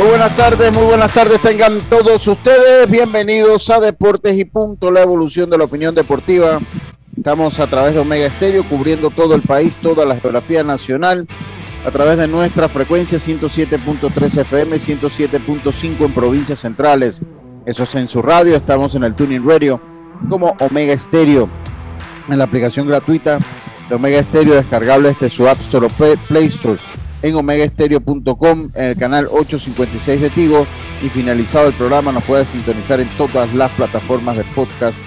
Muy buenas tardes, muy buenas tardes tengan todos ustedes. Bienvenidos a Deportes y Punto, la evolución de la opinión deportiva. Estamos a través de Omega Estéreo cubriendo todo el país, toda la geografía nacional a través de nuestra frecuencia 107.3 FM, 107.5 en provincias centrales. Eso es en su radio, estamos en el Tuning Radio como Omega Stereo, en la aplicación gratuita de Omega Stereo descargable desde su App Store o Play Store en omegaestereo.com en el canal 856 de Tigo y finalizado el programa nos puede sintonizar en todas las plataformas de podcast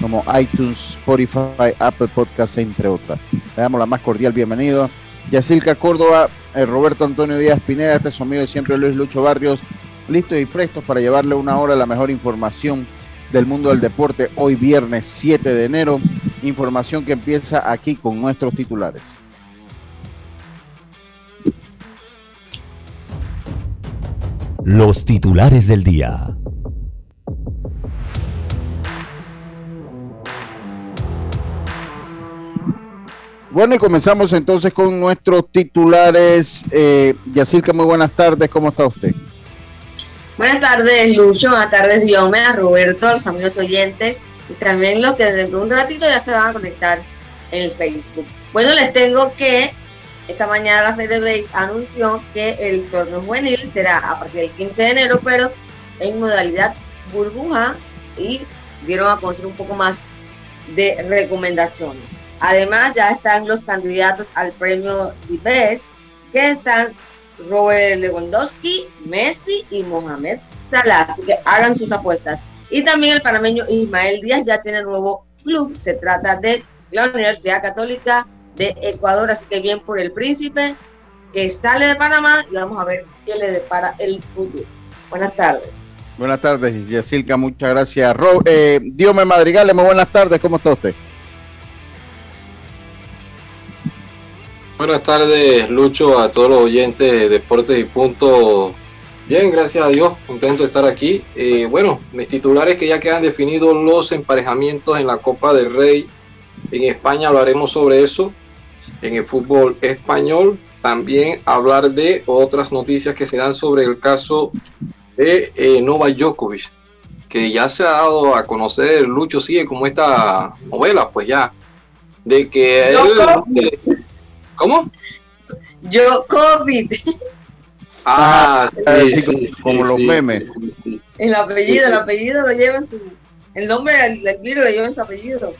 como iTunes, Spotify, Apple Podcasts, entre otras. Le damos la más cordial bienvenida Yacilca Córdoba, eh, Roberto Antonio Díaz Pineda, este es su amigo de siempre Luis Lucho Barrios, listos y prestos para llevarle una hora la mejor información del mundo del deporte hoy viernes 7 de enero. Información que empieza aquí con nuestros titulares. Los titulares del día. Bueno, y comenzamos entonces con nuestros titulares. Eh, Yacirca, muy buenas tardes, ¿cómo está usted? Buenas tardes, Lucho, buenas tardes, Diome, a Roberto, a los amigos oyentes, y también los que dentro de un ratito ya se van a conectar en el Facebook. Bueno, les tengo que esta mañana la FedeBase anunció que el torneo juvenil será a partir del 15 de enero, pero en modalidad burbuja y dieron a conocer un poco más de recomendaciones. Además, ya están los candidatos al premio The Best, que están Robert Lewandowski, Messi y Mohamed Salah. Así que hagan sus apuestas. Y también el panameño Ismael Díaz ya tiene nuevo club. Se trata de la Universidad Católica de Ecuador. Así que bien por el príncipe que sale de Panamá y vamos a ver qué le depara el futuro. Buenas tardes. Buenas tardes, Yacilca. Muchas gracias. Ro eh, Diome Madrigal, muy buenas tardes. ¿Cómo está usted? Buenas tardes, Lucho, a todos los oyentes de Deportes y Punto. Bien, gracias a Dios, contento de estar aquí. Eh, bueno, mis titulares que ya quedan definidos los emparejamientos en la Copa del Rey. En España hablaremos sobre eso. En el fútbol español también hablar de otras noticias que se dan sobre el caso de eh, Nova Djokovic, que ya se ha dado a conocer, Lucho sigue como esta novela, pues ya, de que él, ¿Cómo? Yo COVID. Ah, sí, sí, como los memes. El apellido, el apellido lo lleva en su. El nombre del, libro lo lleva en su apellido.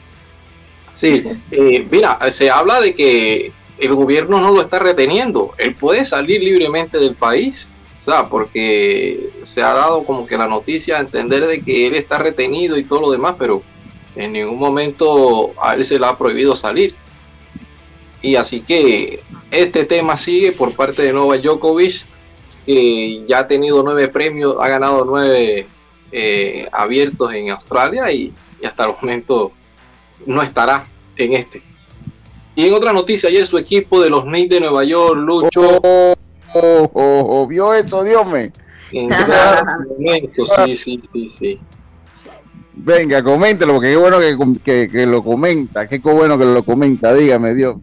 Sí, eh, mira, se habla de que el gobierno no lo está reteniendo. Él puede salir libremente del país, o sea, porque se ha dado como que la noticia a entender de que él está retenido y todo lo demás, pero en ningún momento a él se le ha prohibido salir. Y así que este tema sigue por parte de Nova Djokovic, que ya ha tenido nueve premios, ha ganado nueve eh, abiertos en Australia y, hasta el momento no estará en este. Y en otra noticia, ayer su equipo de los Knicks de Nueva York, Lucho. Oh, oh, oh, vio eso, Dios me. En sí, sí, sí, sí. Venga, coméntelo, porque qué bueno que, lo comenta, qué bueno que lo comenta, dígame Dios.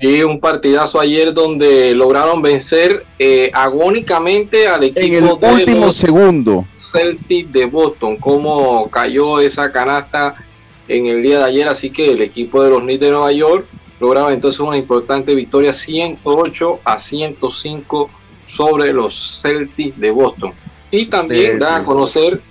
Sí, un partidazo ayer donde lograron vencer eh, agónicamente al equipo en el último segundo. Celtic de Boston, cómo cayó esa canasta en el día de ayer, así que el equipo de los Knicks de Nueva York lograba entonces una importante victoria 108 a 105 sobre los Celtics de Boston. Y también da a conocer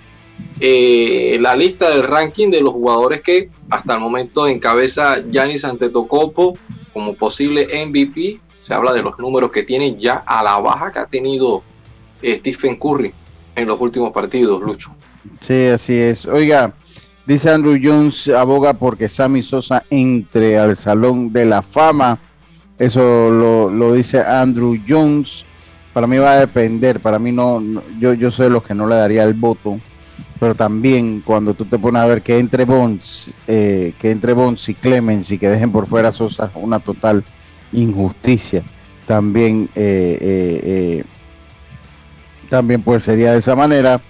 eh, la lista del ranking de los jugadores que hasta el momento encabeza Giannis Antetokounmpo como posible MVP. Se habla de los números que tiene ya a la baja que ha tenido eh, Stephen Curry en los últimos partidos, Lucho. Sí, así es. Oiga, dice Andrew Jones, aboga porque Sammy Sosa entre al Salón de la Fama. Eso lo, lo dice Andrew Jones. Para mí va a depender, para mí no, yo, yo soy de los que no le daría el voto pero también cuando tú te pones a ver que entre Bonds, eh, que entre Bonds y Clemens y que dejen por fuera Sosa una total injusticia, también, eh, eh, también pues sería de esa manera.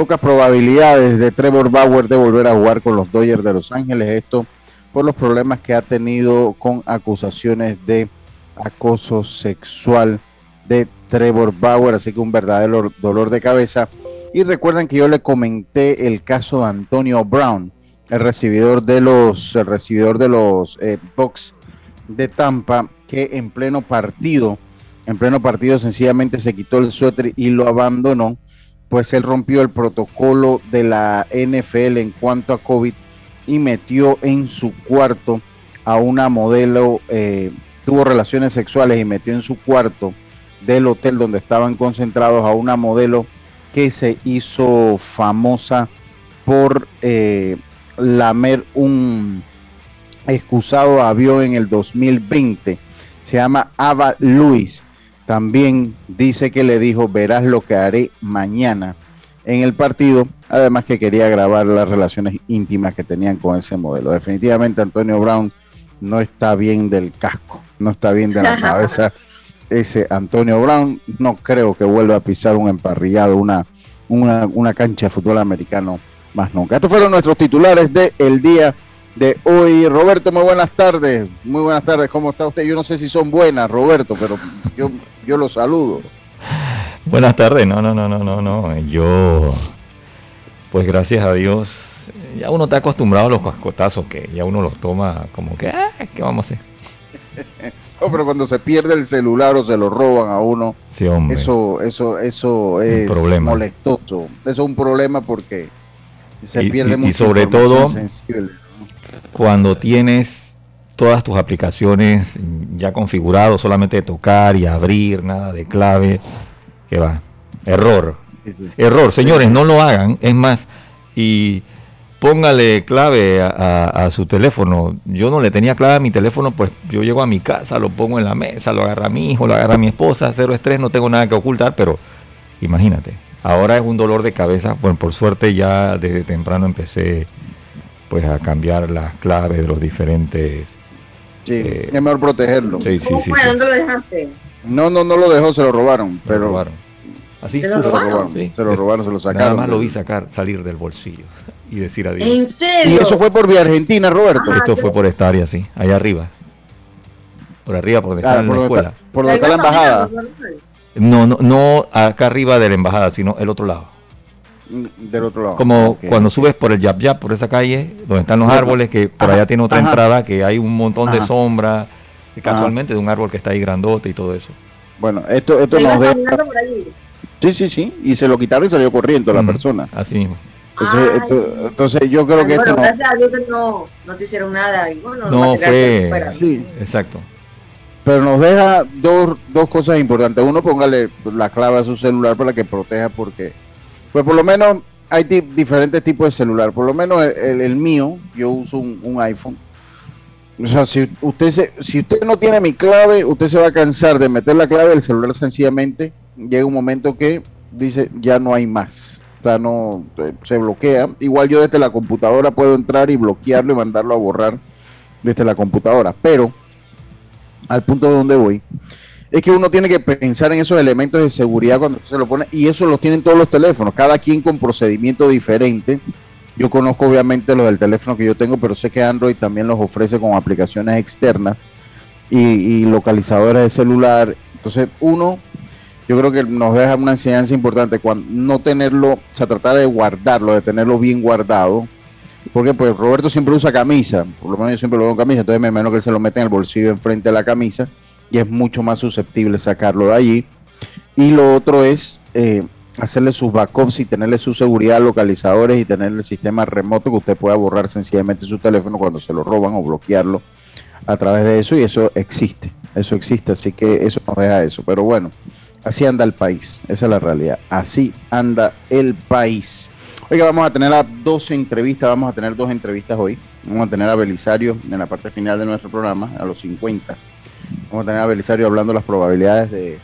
Pocas probabilidades de Trevor Bauer de volver a jugar con los Dodgers de Los Ángeles, esto por los problemas que ha tenido con acusaciones de acoso sexual de Trevor Bauer, así que un verdadero dolor de cabeza. Y recuerden que yo le comenté el caso de Antonio Brown, el recibidor de los, el recibidor de los eh, Bucks de Tampa, que en pleno partido, en pleno partido sencillamente se quitó el suéter y lo abandonó, pues él rompió el protocolo de la NFL en cuanto a COVID y metió en su cuarto a una modelo, eh, tuvo relaciones sexuales y metió en su cuarto del hotel donde estaban concentrados a una modelo que se hizo famosa por eh, lamer un excusado avión en el 2020. Se llama Ava Luis. También dice que le dijo, verás lo que haré mañana en el partido. Además que quería grabar las relaciones íntimas que tenían con ese modelo. Definitivamente Antonio Brown no está bien del casco, no está bien de la cabeza ese Antonio Brown. No creo que vuelva a pisar un emparrillado, una, una, cancha de fútbol americano más nunca. Estos fueron nuestros titulares del el día de hoy. Roberto, muy buenas tardes. Muy buenas tardes. ¿Cómo está usted? Yo no sé si son buenas, Roberto, pero yo, yo lo saludo. Buenas tardes. No, no, no, no, no, no. Yo, pues gracias a Dios, ya uno está acostumbrado a los cascotazos que ya uno los toma como que, ah, ¿qué vamos a hacer? pero cuando se pierde el celular o se lo roban a uno, eso, eso, eso es molestoso. Eso es un problema porque se pierde mucho. Y sobre todo, cuando tienes todas tus aplicaciones ya configuradas, solamente tocar y abrir, nada de clave, que va. Error. Error, señores, no lo hagan. Es más, y póngale clave a, su teléfono. Yo no le tenía clave a mi teléfono, pues yo llego a mi casa, lo pongo en la mesa, lo agarra mi hijo, lo agarra mi esposa, cero estrés, no tengo nada que ocultar, pero imagínate, ahora es un dolor de cabeza. Bueno, por suerte ya desde temprano empecé pues a cambiar las claves de los diferentes. Sí, eh, es mejor protegerlo. Sí, ¿Cómo fue? ¿Dónde lo dejaste? No, no, no lo dejó, se lo robaron, pero. Lo robaron. Así se lo robaron. Se lo robaron, se lo sacaron. Nada más lo vi sacar, salir del bolsillo y decir adiós. ¿En serio? Y eso fue por vía Argentina, Roberto. Esto fue por esta área, sí, allá arriba. Por arriba, por donde está la escuela. por donde está la embajada. No, no, no acá arriba de la embajada, sino el otro lado. Del otro lado. Como cuando subes por el Yap Yap, por esa calle, donde están los árboles, que por allá tiene otra entrada, que hay un montón de sombra, casualmente de un árbol que está ahí grandote y todo eso. Bueno, esto, esto nos deja... Sí, sí, sí, y se lo quitaron y salió corriendo la persona. Así mismo. Entonces, yo creo que bueno, gracias a Dios que no, no te hicieron nada. Y bueno, no, fue, sí. exacto. Pero nos deja dos, dos cosas importantes. Uno, póngale la clave a su celular para que proteja, porque, pues por lo menos hay diferentes tipos de celular. Por lo menos el, mío, yo uso un, iPhone. O sea, si usted, se, si usted no tiene mi clave, usted se va a cansar de meter la clave del celular sencillamente. Llega un momento que dice, ya no hay más no eh, se bloquea. Igual yo desde la computadora puedo entrar y bloquearlo y mandarlo a borrar desde la computadora. Pero al punto de donde voy es que uno tiene que pensar en esos elementos de seguridad cuando se lo pone y eso los tienen todos los teléfonos, cada quien con procedimiento diferente Yo conozco obviamente los del teléfono que yo tengo, pero sé que Android también los ofrece con aplicaciones externas y, localizadores de celular. Entonces, uno, yo creo que nos deja una enseñanza importante cuando no tenerlo, o sea, tratar de guardarlo, de tenerlo bien guardado. Porque pues Roberto siempre usa camisa, por lo menos yo siempre lo veo en camisa, entonces me imagino que él se lo mete en el bolsillo enfrente de la camisa y es mucho más susceptible sacarlo de allí. Y lo otro es eh, hacerle sus backups y tenerle su seguridad, localizadores y tenerle el sistema remoto que usted pueda borrar sencillamente su teléfono cuando se lo roban o bloquearlo a través de eso y eso existe, eso existe, así que eso nos deja eso, pero bueno, así anda el país, esa es la realidad, así anda el país. Oiga, vamos a tener a dos entrevistas, vamos a tener dos entrevistas hoy, vamos a tener a Belisario en la parte final de nuestro programa, a los 50, vamos a tener a Belisario hablando las probabilidades de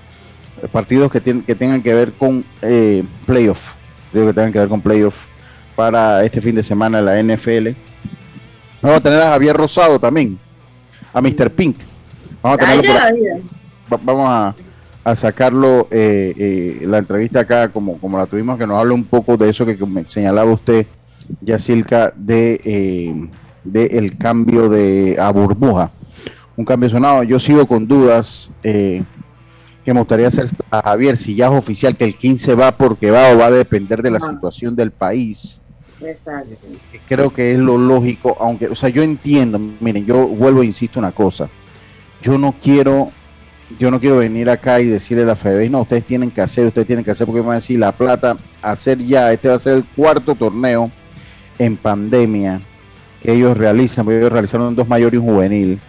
partidos que, tienen, que tengan que ver con eh, playoff, digo que tengan que ver con playoff para este fin de semana la NFL. Vamos a tener a Javier Rosado también, a Mr. Pink. Vamos a, vamos a, sacarlo eh, eh, la entrevista acá como, como la tuvimos, que nos hable un poco de eso que, me señalaba usted, Yacilca, de, eh, de el cambio de a burbuja. Un cambio sonado. Yo sigo con dudas. que me gustaría hacer a Javier si ya es oficial que el 15 va porque va o va a depender de la situación del país. Creo que es lo lógico, aunque, o sea, yo entiendo, miren, yo vuelvo e insisto una cosa, yo no quiero, yo no quiero venir acá y decirle a la FEDEBAY, no, ustedes tienen que hacer, ustedes tienen que hacer, porque me van a decir, la plata, hacer ya, este va a ser el cuarto torneo en pandemia que ellos realizan, porque ellos realizaron dos mayores y un juvenil,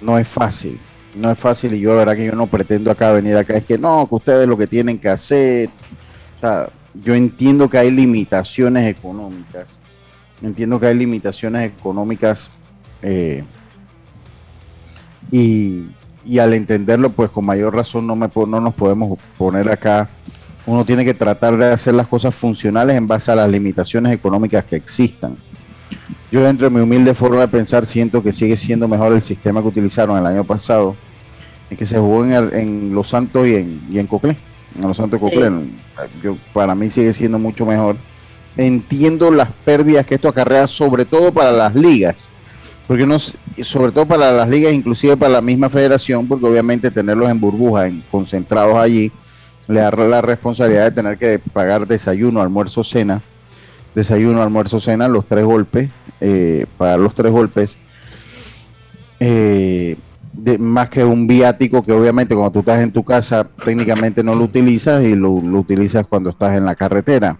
no es fácil, no es fácil y yo la verdad que yo no pretendo acá venir acá, es que no, que ustedes lo que tienen que hacer, o sea, yo entiendo que hay limitaciones económicas. Entiendo que hay limitaciones económicas eh, y, al entenderlo, pues con mayor razón no, me, no nos podemos poner acá. Uno tiene que tratar de hacer las cosas funcionales en base a las limitaciones económicas que existan. Yo dentro de mi humilde forma de pensar siento que sigue siendo mejor el sistema que utilizaron el año pasado, en que se jugó en, Los Santos y en, y en en Los Santos yo, para mí sigue siendo mucho mejor. Entiendo las pérdidas que esto acarrea, sobre todo para las ligas, porque no, sobre todo para las ligas, inclusive para la misma federación, porque obviamente tenerlos en burbujas, concentrados allí, le da la responsabilidad de tener que pagar desayuno, almuerzo, cena, desayuno, almuerzo, cena, los tres golpes, eh, pagar los tres golpes. Eh, más que un viático que obviamente cuando tú estás en tu casa técnicamente no lo utilizas y lo, utilizas cuando estás en la carretera.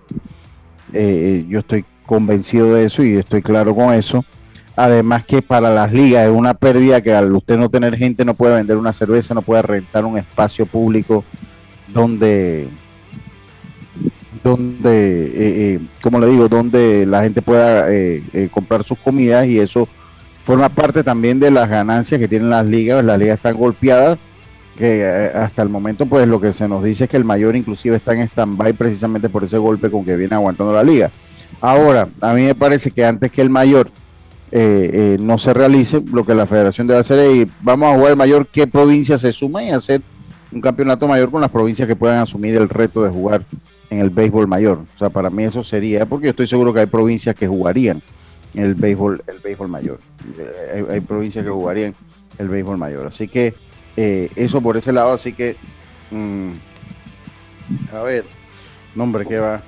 Eh, yo estoy convencido de eso y estoy claro con eso. Además que para las ligas es una pérdida que al usted no tener gente no puede vender una cerveza, no puede rentar un espacio público donde, donde eh, eh, como le digo, donde la gente pueda comprar sus comidas y eso forma parte también de las ganancias que tienen las ligas. Las ligas están golpeadas, que eh, hasta el momento pues lo que se nos dice es que el mayor inclusive está en stand-by precisamente por ese golpe con que viene aguantando la liga. Ahora, a mí me parece que antes que el mayor eh, eh, no se realice, lo que la federación debe hacer es, vamos a jugar el mayor, qué provincia se suma y hacer un campeonato mayor con las provincias que puedan asumir el reto de jugar en el béisbol mayor. O sea, para mí eso sería, porque yo estoy seguro que hay provincias que jugarían el béisbol, el béisbol mayor. Hay, provincias que jugarían el béisbol mayor. Así que eh, eso por ese lado, así que mm, a ver, nombre que va,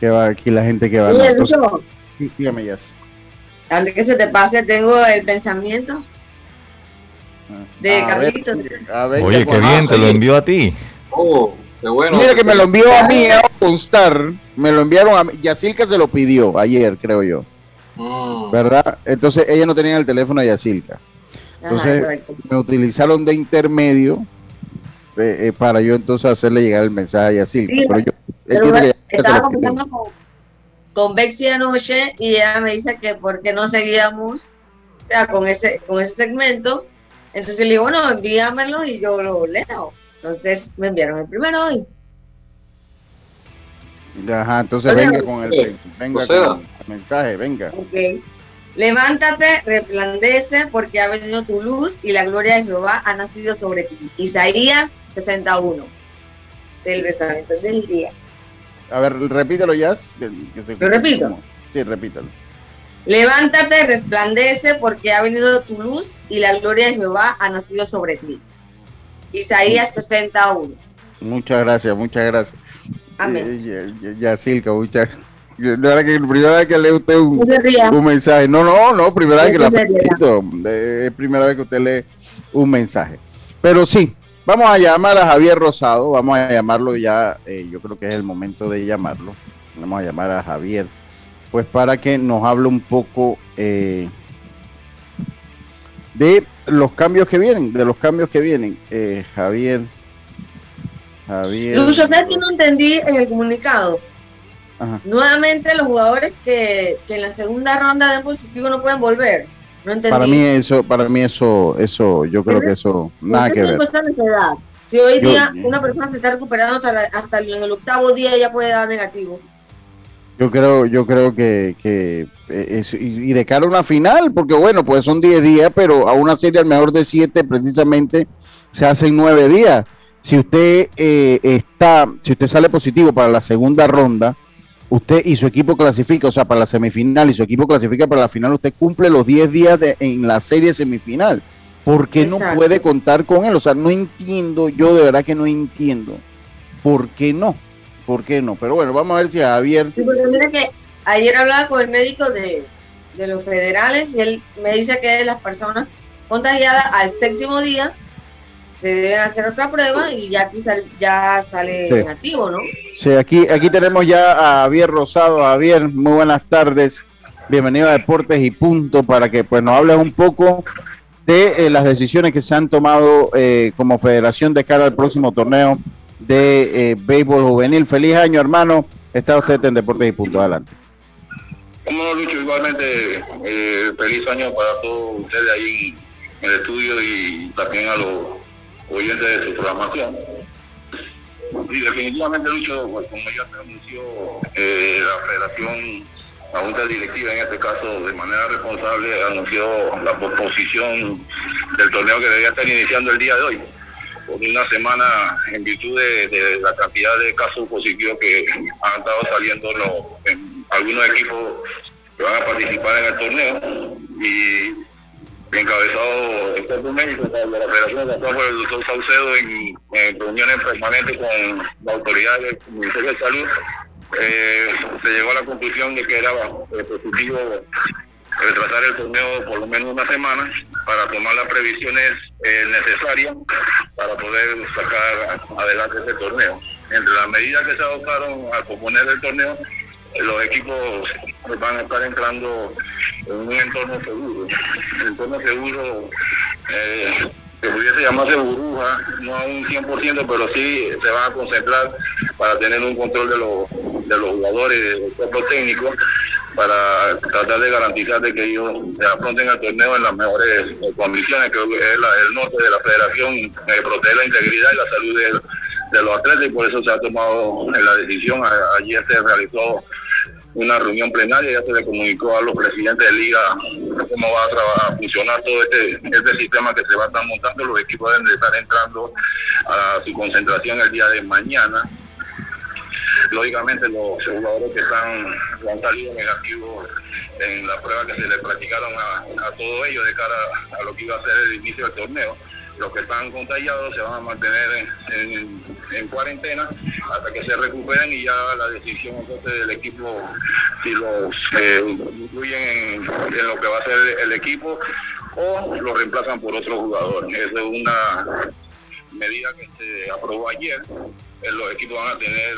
que va aquí la gente que va. dígame ya. Antes que se te pase, tengo el pensamiento de Carlitos. Oye, qué bien, te lo envió a ti. Oh, bueno. Mira que me lo envió a mí a constar. Me lo enviaron a mí. Yacilca se lo pidió ayer, creo yo. Mm. ¿Verdad? Entonces ella no tenía el teléfono de Yacilca. Entonces me utilizaron de intermedio eh, eh, para yo entonces hacerle llegar el mensaje a Yacilca. pero yo estaba conversando con, con Bexy anoche y ella me dice que por qué no seguíamos, o sea, con ese, con ese segmento. Entonces le digo, bueno, envíamelo y yo lo leo. Entonces me enviaron el primero hoy. Ajá, entonces venga con el, venga con el mensaje, venga. Okay. Levántate, resplandece, porque ha venido tu luz y la gloria de Jehová ha nacido sobre ti. Isaías 61. Del pensamiento del día. A ver, repítelo ya. ¿Lo repito? Sí, repítalo. Levántate, resplandece, porque ha venido tu luz y la gloria de Jehová ha nacido sobre ti. Isaías 61. Muchas gracias, muchas gracias. Amén. Ya, ya, Silka, muchas no era que primera vez que lee usted un, un mensaje. No, no, no, primera vez que la felicito. Es primera vez que usted lee un mensaje. Pero sí, vamos a llamar a Javier Rosado. Vamos a llamarlo ya. Eh, yo creo que es el momento de llamarlo. Vamos a llamar a Javier. Pues para que nos hable un poco eh, de los cambios que vienen. De los cambios que vienen. Eh, Javier. Javier. Lucho, ¿sabes que no entendí en el comunicado? Nuevamente los jugadores que, en la segunda ronda de positivo no pueden volver. No entendí. Para mí eso, para mí eso, eso, yo creo que eso nada que ver. Si hoy día una persona se está recuperando hasta, hasta en el octavo día ya puede dar negativo. Yo creo, yo creo que, que eh, y, de cara a una final, porque bueno, pues son 10 días, pero a una serie al mejor de 7 precisamente se hacen 9 días. Si usted eh, está, si usted sale positivo para la segunda ronda, usted y su equipo clasifica, o sea, para la semifinal y su equipo clasifica para la final, usted cumple los 10 días de, en la serie semifinal. ¿Por qué no puede contar con él? O sea, no entiendo, yo de verdad que no entiendo. ¿Por qué no? ¿Por qué no? Pero bueno, vamos a ver si Javier... Sí, porque mira que ayer hablaba con el médico de, de los federales y él me dice que las personas contagiadas al séptimo día se deben hacer otra prueba y ya aquí ya sale negativo, ¿no? Sí, aquí, aquí tenemos ya a Javier Rosado. Javier, muy buenas tardes. Bienvenido a Deportes y Punto para que pues nos hables un poco de eh, las decisiones que se han tomado eh, como federación de cara al próximo torneo de eh, béisbol juvenil. Feliz año, hermano. Está usted en Deportes y Punto. Adelante. Como no, Lucho, igualmente feliz año para todos ustedes ahí en el estudio y también a los oyentes de su programación. Y definitivamente, Lucho, pues, como ya se anunció, eh, la federación, la junta directiva en este caso, de manera responsable, anunció la posposición del torneo que debía estar iniciando el día de hoy, por una semana en virtud de, la cantidad de casos positivos que han estado saliendo en algunos equipos que van a participar en el torneo. Y encabezado el cuerpo médico de la Federación de por el doctor Saucedo en, reuniones permanentes con la autoridad del Ministerio de Salud, eh, se llegó a la conclusión de que era eh, positivo retrasar el torneo por lo menos una semana para tomar las previsiones eh, necesarias para poder sacar adelante ese torneo. Entre las medidas que se adoptaron al proponer el torneo, los equipos van a estar entrando en un entorno seguro. Un entorno seguro eh, que pudiese llamarse burbuja, no a un 100%, pero sí se van a concentrar para tener un control de los, de los jugadores, del cuerpo técnico, para tratar de garantizar de que ellos afronten el torneo en las mejores condiciones, que es el norte de la federación, eh, proteger la integridad y la salud de, de los atletas y por eso se ha tomado la decisión. Ayer se realizó una reunión plenaria, ya se le comunicó a los presidentes de liga cómo va a, trabajar, funcionar todo este, este sistema que se va a estar montando. Los equipos deben de estar entrando a su concentración el día de mañana. Lógicamente los jugadores que están han salido negativos en la prueba que se le practicaron a, a todos ellos de cara a lo que iba a ser el inicio del torneo los que están contagiados se van a mantener en, cuarentena hasta que se recuperen y ya la decisión del equipo si los eh, incluyen en, lo que va a ser el equipo o lo reemplazan por otro jugador. Esa es una medida que se aprobó ayer. Los equipos van a tener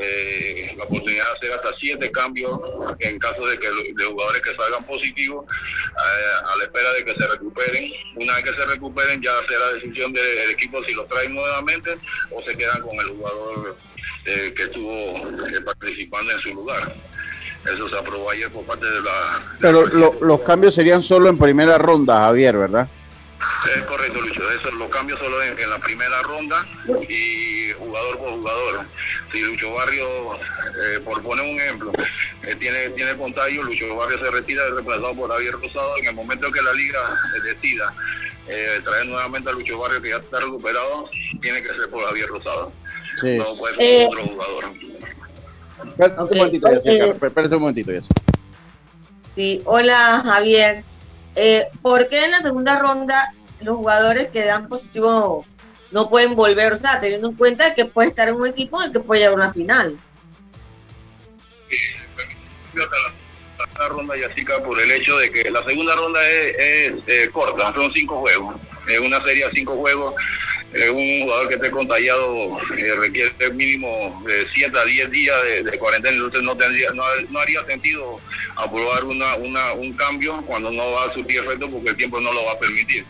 eh, la oportunidad de hacer hasta siete cambios en caso de que de jugadores que salgan positivos eh, a la espera de que se recuperen. Una vez que se recuperen ya será decisión del equipo si los traen nuevamente o se quedan con el jugador eh, que estuvo participando en su lugar. Eso se aprobó ayer por parte de la... Pero los cambios serían solo en primera ronda, Javier, ¿verdad? Es correcto, Lucho. Eso lo cambio solo en, la primera ronda y jugador por jugador. Si Lucho Barrio, eh, por poner un ejemplo, eh, tiene, tiene contagio, Lucho Barrio se retira es reemplazado por Javier Rosado. En el momento que la liga decida eh, traer nuevamente a Lucho Barrio, que ya está recuperado, tiene que ser por Javier Rosado. No puede ser otro jugador. Espérate un momentito, ya, un momentito, ya. Sí, hola Javier. Eh, ¿Por qué en la segunda ronda los jugadores que dan positivo no pueden volver? O sea, teniendo en cuenta que puede estar en un equipo en el que puede llegar a una final. La ronda Yacica por el hecho de que la segunda ronda es, eh, corta, son cinco juegos, es una serie de cinco juegos un jugador que esté contagiado eh, requiere mínimo de 7 a 10 días de, cuarentena, entonces no, tendría, no, haría sentido aprobar una, una, un cambio cuando no va a surtir efecto porque el tiempo no lo va a permitir.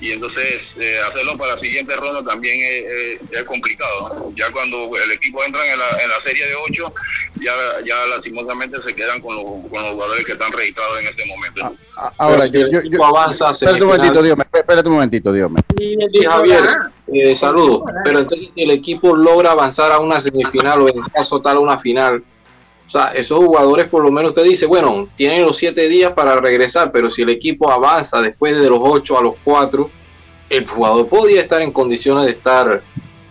Y entonces eh, hacerlo para la siguiente ronda también es, complicado. Ya cuando el equipo entra en la, en la serie de 8, ya, ya lastimosamente se quedan con los, con los jugadores que están registrados en este momento. Ah, ah, ahora, yo, yo, avanza. Espérate un momentito, Dios espérate un momentito, Dios Sí, Javier. Eh, saludos. Pero entonces si el equipo logra avanzar a una semifinal o en caso tal una final, o sea, esos jugadores por lo menos usted dice, bueno, tienen los siete días para regresar, pero si el equipo avanza después de los ocho a los cuatro, el jugador podría estar en condiciones de estar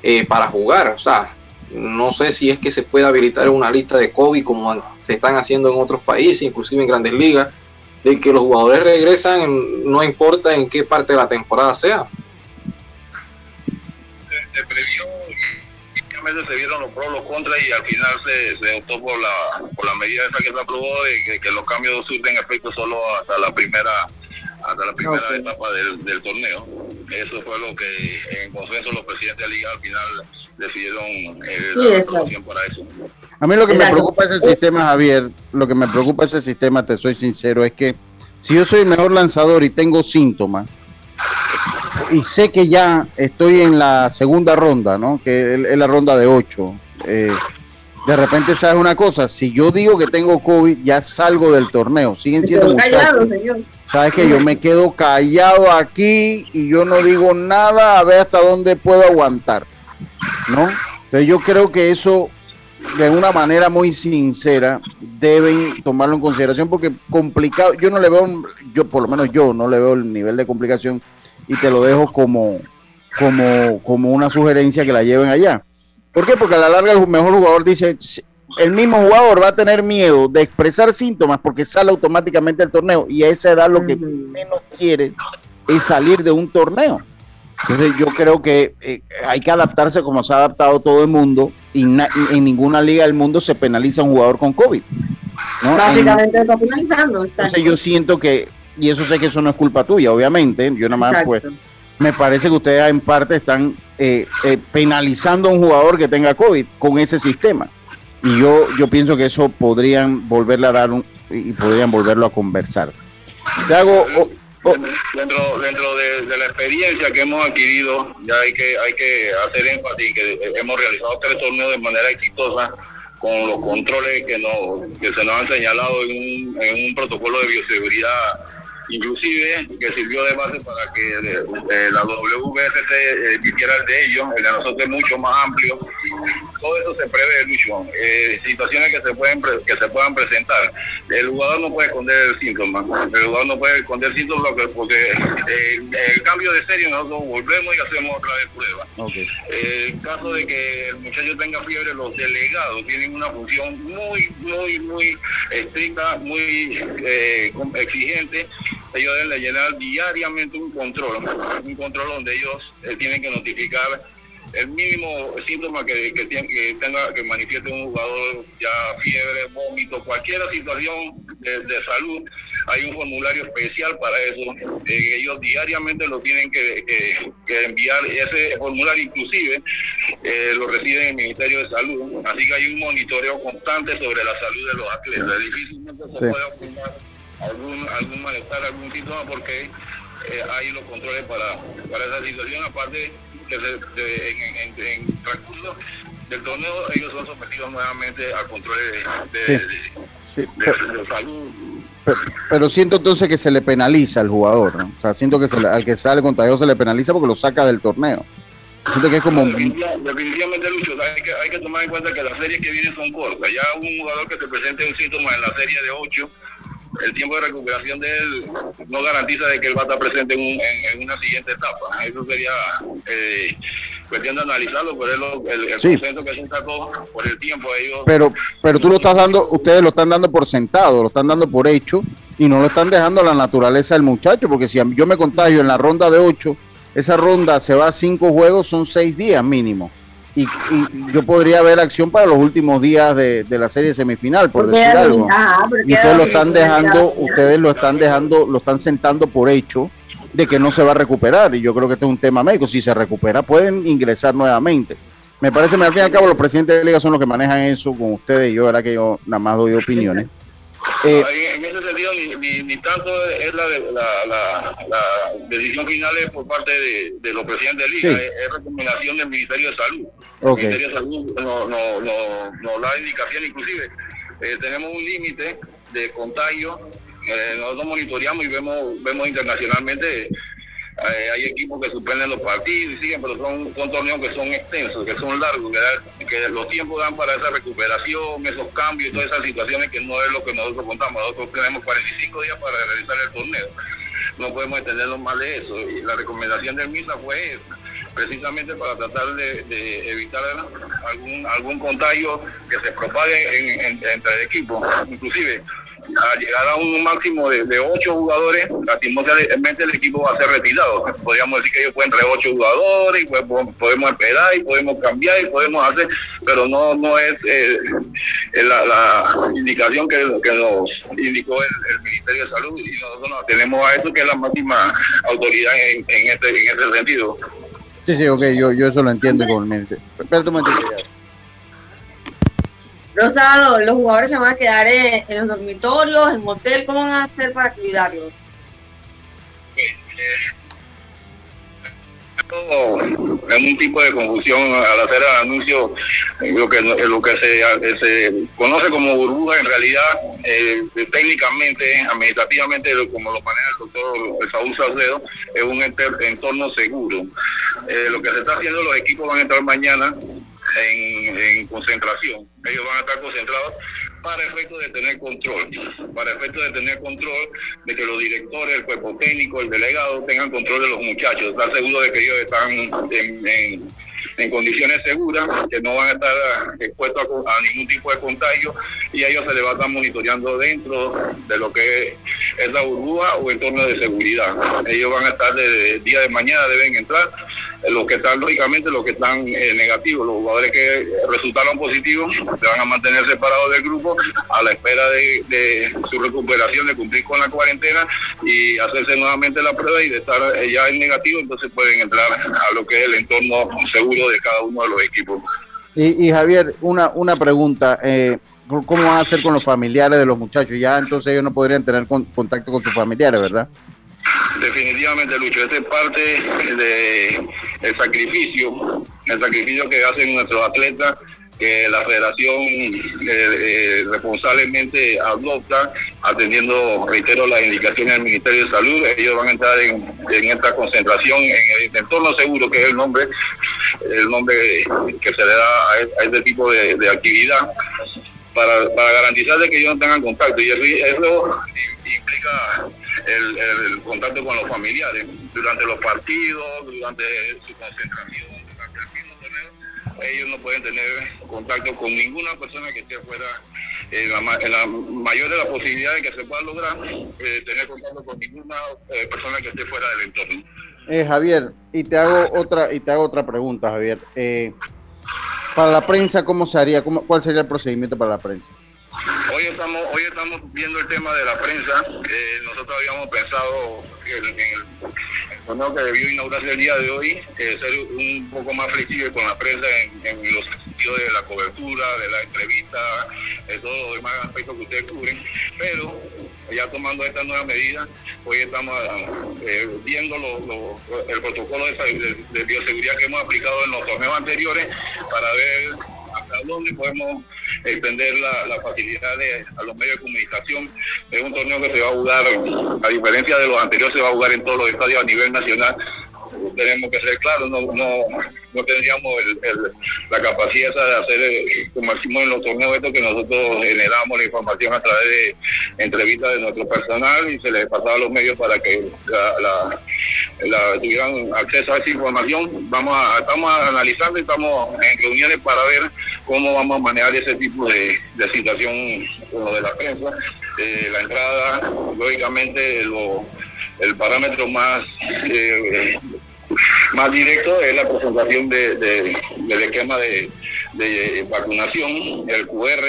eh, para jugar. O sea, no sé si es que se puede habilitar una lista de COVID como se están haciendo en otros países, inclusive en grandes ligas, de que los jugadores regresan no importa en qué parte de la temporada sea se previó y se vieron los pros, los contras y al final se, se optó por la, por la medida esa que se aprobó de que, los cambios surten efecto solo hasta la primera hasta la primera etapa del, del, torneo. Eso fue lo que en consenso los presidentes de la liga al final decidieron eh, sí, para eso. A mí lo que me preocupa ese sistema, Javier, lo que me preocupa ese sistema, te soy sincero, es que si yo soy el mejor lanzador y tengo síntomas, y sé que ya estoy en la segunda ronda, ¿no? Que es la ronda de ocho. Eh, de repente, ¿sabes una cosa? Si yo digo que tengo COVID, ya salgo del torneo. Siguen siendo callado, señor. Sabes que yo me quedo callado aquí y yo no digo nada a ver hasta dónde puedo aguantar, ¿no? Entonces yo creo que eso, de una manera muy sincera, deben tomarlo en consideración porque complicado, yo no le veo, yo por lo menos yo no le veo el nivel de complicación y te lo dejo como, como, como una sugerencia que la lleven allá. ¿Por qué? Porque a la larga el mejor jugador dice, el mismo jugador va a tener miedo de expresar síntomas porque sale automáticamente del torneo y a esa edad lo que menos quiere es salir de un torneo. Entonces yo creo que eh, hay que adaptarse como se ha adaptado todo el mundo y en ninguna liga del mundo se penaliza a un jugador con COVID. Básicamente está penalizando. Entonces yo siento que y eso sé que eso no es culpa tuya, obviamente. Yo nada más, pues, me parece que ustedes en parte están eh, eh, penalizando a un jugador que tenga COVID con ese sistema. Y yo, yo pienso que eso podrían volverle a dar un, y podrían volverlo a conversar. Te hago, dentro, dentro de, la experiencia que hemos adquirido, ya hay que, hay que hacer énfasis que hemos realizado tres torneos de manera exitosa con los controles que, nos, que se nos han señalado en un, en un protocolo de bioseguridad inclusive que sirvió de base para que eh, la WBST eh, el de ellos, el de nosotros es mucho más amplio. Todo eso se prevé, Lucho. Eh, situaciones que se pueden que se puedan presentar. El jugador no puede esconder el síntoma. El jugador no puede esconder síntomas porque el cambio de serie nosotros volvemos y hacemos otra vez prueba. en caso de que el muchacho tenga fiebre, los delegados tienen una función muy, muy, muy estricta, muy exigente ellos deben llenar diariamente un control, un control donde ellos eh, tienen que notificar el mínimo síntoma que, que, que tenga que manifieste un jugador, ya fiebre, vómito, cualquier situación de, salud, hay un formulario especial para eso. Eh, ellos diariamente lo tienen que, enviar, ese formulario inclusive eh, lo recibe el Ministerio de Salud, así que hay un monitoreo constante sobre la salud de los atletas. Difícilmente se puede ocultar algún, algún malestar, algún síntoma, porque eh, hay los controles para, para esa situación. Aparte, que en, en, en, transcurso del torneo, ellos son sometidos nuevamente a controles de, salud. Pero, siento entonces que se le penaliza al jugador, ¿no? O sea, siento que al que sale contagioso se le penaliza porque lo saca del torneo. Siento que es como... Definitivamente, Lucho, hay que, hay que tomar en cuenta que las series que vienen son cortas. Ya un jugador que se presente un síntoma en la serie de 8 el tiempo de recuperación de él no garantiza de que él va a estar presente en, una siguiente etapa. Eso sería eh, cuestión de analizarlo, pero el, el, consenso que se sacó por el tiempo ellos... Pero, pero tú lo estás dando, ustedes lo están dando por sentado, lo están dando por hecho, y no lo están dejando a la naturaleza del muchacho, porque si yo me contagio en la ronda de ocho, esa ronda se va a cinco juegos, son seis días mínimo. Y, yo podría ver acción para los últimos días de, la serie semifinal, por decir algo. y ustedes lo están dejando, ustedes lo están dejando, lo están sentando por hecho de que no se va a recuperar. Y yo creo que este es un tema médico. Si se recupera, pueden ingresar nuevamente. Me parece, al fin y al cabo, los presidentes de liga son los que manejan eso con ustedes. Y yo, verdad que yo nada más doy opiniones. Eh, en ese sentido, ni, tanto es la, la, la, decisión final es por parte de, los presidentes de liga, es, recomendación del Ministerio de Salud. El Ministerio de Salud nos no, no, no, da indicación, inclusive eh, tenemos un límite de contagio. Eh, nosotros monitoreamos y vemos, vemos internacionalmente eh, hay equipos que suspenden los partidos y siguen, pero son, son torneos que son extensos, que son largos, que, los tiempos dan para esa recuperación, esos cambios y todas esas situaciones que no es lo que nosotros contamos. Nosotros tenemos 45 días para realizar el torneo. No podemos extenderlo más de eso. Y la recomendación del MISA fue precisamente para tratar de, evitar algún algún contagio que se propague entre equipos. Inclusive a llegar a un máximo de, ocho jugadores, lastimosamente el equipo va a ser retirado. Podríamos decir que ellos pueden traer ocho jugadores, y pues, podemos esperar y podemos cambiar y podemos hacer, pero no no es eh, la, indicación que, que, nos indicó el, Ministerio de Salud y nosotros nos tenemos a eso que es la máxima autoridad en, en, este, en este sentido. Sí, sí, ok, yo, yo eso lo entiendo con el momento. Rosado, los jugadores se van a quedar en, los dormitorios, en hotel, ¿cómo van a hacer para cuidarlos? en un tipo de confusión al hacer el anuncio lo que lo que se, conoce como burbuja en realidad eh, técnicamente administrativamente como lo maneja el doctor Saúl Salcedo es un entorno seguro eh, lo que se está haciendo los equipos van a entrar mañana en, concentración. Ellos van a estar concentrados para efecto de tener control, para efecto de tener control de que los directores, el cuerpo técnico, el delegado tengan control de los muchachos, estar seguro de que ellos están en, en, condiciones seguras, que no van a estar expuestos a, ningún tipo de contagio y ellos se les va a estar monitoreando dentro de lo que es la burbuja o entorno de seguridad. Ellos van a estar desde el día de mañana, deben entrar los que están, lógicamente, los que están eh, negativos, los jugadores que resultaron positivos, se van a mantener separados del grupo a la espera de, su recuperación, de cumplir con la cuarentena y hacerse nuevamente la prueba y de estar eh, ya en negativo, entonces pueden entrar a lo que es el entorno seguro de cada uno de los equipos. Y, Javier, una, una pregunta. Eh, ¿Cómo van a hacer con los familiares de los muchachos? Ya entonces ellos no podrían tener contacto con sus familiares, ¿verdad? Definitivamente, Lucho, esta es parte del el sacrificio, el sacrificio que hacen nuestros atletas, que la federación eh, eh, responsablemente adopta, atendiendo, reitero, las indicaciones del Ministerio de Salud. Ellos van a entrar en, esta concentración en el entorno seguro, que es el nombre, el nombre que se le da a, este tipo de, actividad. Para, garantizar de que ellos no tengan contacto y eso implica el, contacto con los familiares durante los partidos, durante su concentración, durante el mismo torneo. Ellos no pueden tener contacto con ninguna persona que esté fuera, en la, mayor de las posibilidades que se pueda lograr, eh, tener contacto con ninguna eh, persona que esté fuera del entorno. Eh, Javier, y te hago otra y te hago otra pregunta, Javier. Para la prensa, ¿cómo se haría? ¿Cómo, ¿Cuál sería el procedimiento para la prensa? Hoy estamos, hoy estamos viendo el tema de la prensa. Eh, nosotros habíamos pensado en, el, que debió inaugurarse el día de hoy, eh, ser un poco más flexible con la prensa en, los sentidos de la cobertura, de la entrevista, de todos los demás aspectos que ustedes cubren. Pero ya tomando esta nueva medida, hoy estamos eh, viendo el protocolo de bioseguridad que hemos aplicado en los torneos anteriores para ver hasta dónde podemos extender la, facilidad de, a los medios de comunicación. Es un torneo que se va a jugar, a diferencia de los anteriores, se va a jugar en todos los estadios a nivel nacional tenemos que ser claros, no, no, no tendríamos la capacidad de hacer, eh, como hicimos en los torneos estos, que nosotros generamos la información a través de entrevistas de nuestro personal y se les pasaba a los medios para que la, tuvieran acceso a esa información. Vamos a, estamos analizando y estamos en reuniones para ver cómo vamos a manejar ese tipo de, situación lo de la prensa eh, la entrada, lógicamente el parámetro más eh, más directo es la presentación de, del esquema de, vacunación, el QR.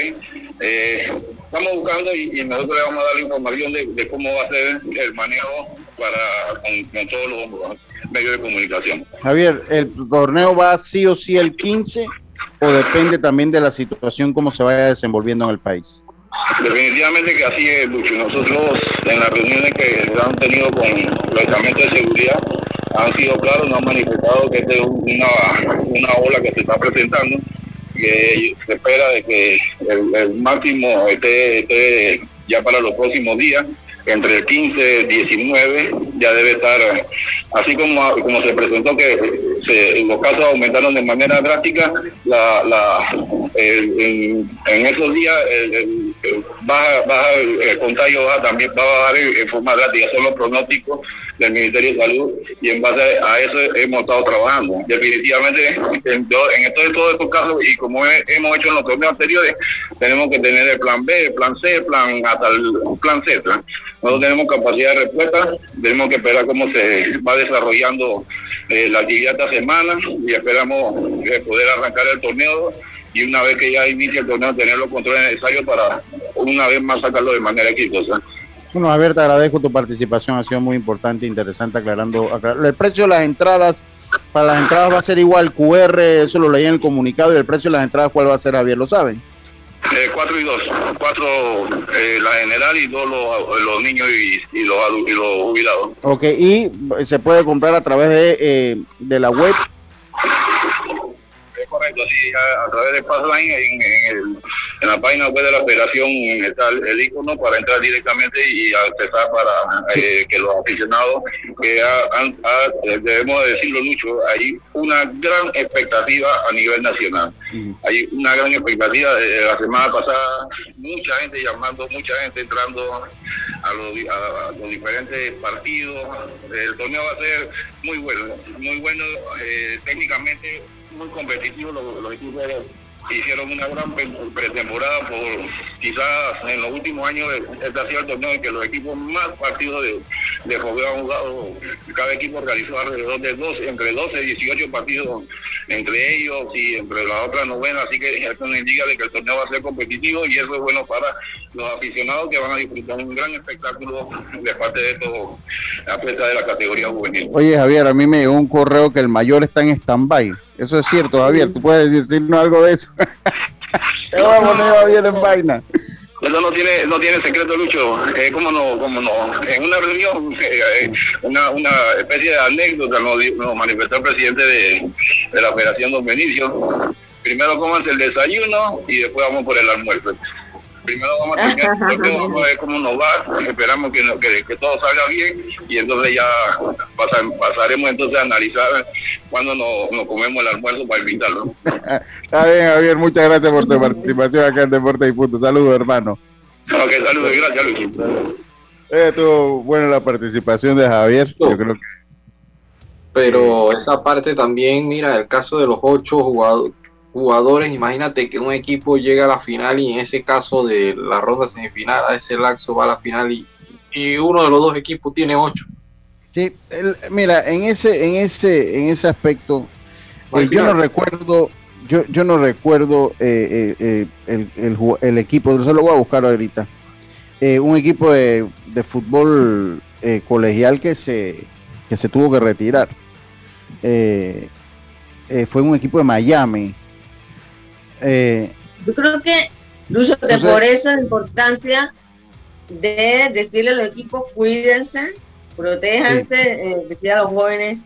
Eh, estamos buscando y, nosotros le vamos a dar la información de, cómo va a ser el manejo para con, todos los medios de comunicación. Javier, ¿el torneo va sí o sí el 15 o depende también de la situación cómo se vaya desenvolviendo en el país? Definitivamente que así es, Lucho. Nosotros en las reuniones que han tenido con los estamentos de seguridad han sido claros, nos han manifestado que esta es una, una ola que se está presentando, que se espera de que el, máximo esté, ya para los próximos días, entre el 15 y 19 ya debe estar, así como, como se presentó que los casos aumentaron de manera drástica, la, la, en, esos días el, baja, baja, el contagio baja, también va a bajar en, forma drástica, son los pronósticos del Ministerio de Salud y en base a eso hemos estado trabajando. Definitivamente en, en todos estos casos y como hemos hecho en los torneos anteriores, tenemos que tener el plan B, el plan C, el plan hasta el plan Z. Nosotros tenemos capacidad de respuesta, tenemos que esperar cómo se va desarrollando eh, la actividad esta semana y esperamos eh, poder arrancar el torneo y una vez que ya inicie el torneo tener los controles necesarios para una vez más sacarlo de manera exitosa. Bueno, Javier, te agradezco tu participación, ha sido muy importante, interesante aclarando, el precio de las entradas. Para las entradas va a ser igual QR, eso lo leí en el comunicado, y el precio de las entradas, ¿cuál va a ser, Javier? ¿Lo saben? Eh, cuatro y dos. Cuatro eh, la general y dos los, los niños y, y, los, y los jubilados. Ok, y se puede comprar a través de, eh, de la web correcto, sí, a, través de Passline en, en, en, la página web de la operación está el, icono para entrar directamente y accesar para eh, que los aficionados, que han, debemos decirlo mucho, hay una gran expectativa a nivel nacional. Hay una gran expectativa de la semana pasada, mucha gente llamando, mucha gente entrando a los, los diferentes partidos. El torneo va a ser muy bueno, muy bueno eh, técnicamente muy competitivos los, equipos hicieron una gran pretemporada por quizás en los últimos años este ha sido el torneo en que los equipos más partidos de, de han jugado cada equipo realizó alrededor de 12, entre 12 y 18 partidos entre ellos y entre las otras novenas así que esto nos indica de que el torneo va a ser competitivo y eso es bueno para los aficionados que van a disfrutar un gran espectáculo de parte de estos atletas de la categoría juvenil. Oye Javier, a mí me llegó un correo que el mayor está en stand-by eso es cierto, Javier. Tú puedes decirnos algo de eso. ¿Qué vamos a poner Javier en vaina? Eso no tiene, no tiene secreto, Lucho. Eh, ¿Cómo no? ¿Cómo no? En una reunión, eh, eh, una, una especie de anécdota nos, manifestó el presidente de, de la Federación Don Benicio. Primero comas el desayuno y después vamos por el almuerzo primero vamos a tener, vamos a ver cómo nos va, esperamos que, que, todo salga bien y entonces ya pasaremos entonces a analizar cuando nos, comemos el almuerzo para invitarlo. Está bien, Javier, muchas gracias por tu participación acá en Deporte y Punto. Saludos, hermano. Ok, saludos, gracias, Luis. Eh, estuvo buena la participación de Javier. Yo creo que pero esa parte también, mira, el caso de los ocho jugadores, jugadores, imagínate que un equipo llega a la final y en ese caso de la ronda semifinal, a ese laxo va a la final y, uno de los dos equipos tiene ocho. Sí, mira, en ese, en ese, en ese aspecto, eh, yo no recuerdo, yo, yo no recuerdo eh, eh, el, el, el, equipo, se lo voy a buscar ahorita, un equipo de, de fútbol colegial que se, que se tuvo que retirar. fue un equipo de Miami, eh, Yo creo que, Lucho, que por eso la importancia de decirle a los equipos, cuídense, protéjanse, eh, decir a los jóvenes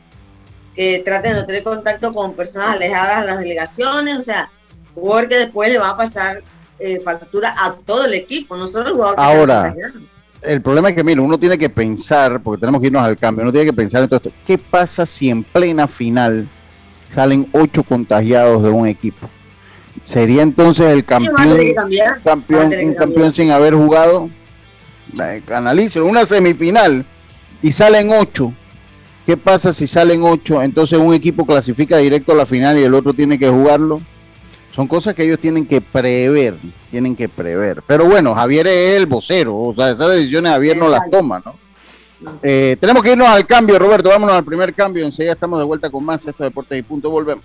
que traten de tener contacto con personas alejadas de las delegaciones, o sea, porque después le va a pasar eh, factura a todo el equipo, no solo el jugador. Ahora, el problema es que, mira, uno tiene que pensar, porque tenemos que irnos al cambio, uno tiene que pensar en todo esto, ¿qué pasa si en plena final salen ocho contagiados de un equipo? Sería entonces el campeón, campeón un campeón sin haber jugado. Analizo, una semifinal y salen ocho. ¿Qué pasa si salen ocho? Entonces un equipo clasifica directo a la final y el otro tiene que jugarlo. Son cosas que ellos tienen que prever, tienen que prever. Pero bueno, Javier es el vocero, o sea, esas decisiones Javier no las toma, ¿no? Eh, tenemos que irnos al cambio, Roberto. Vámonos al primer cambio. Enseguida estamos de vuelta con más estos deportes y punto. Volvemos.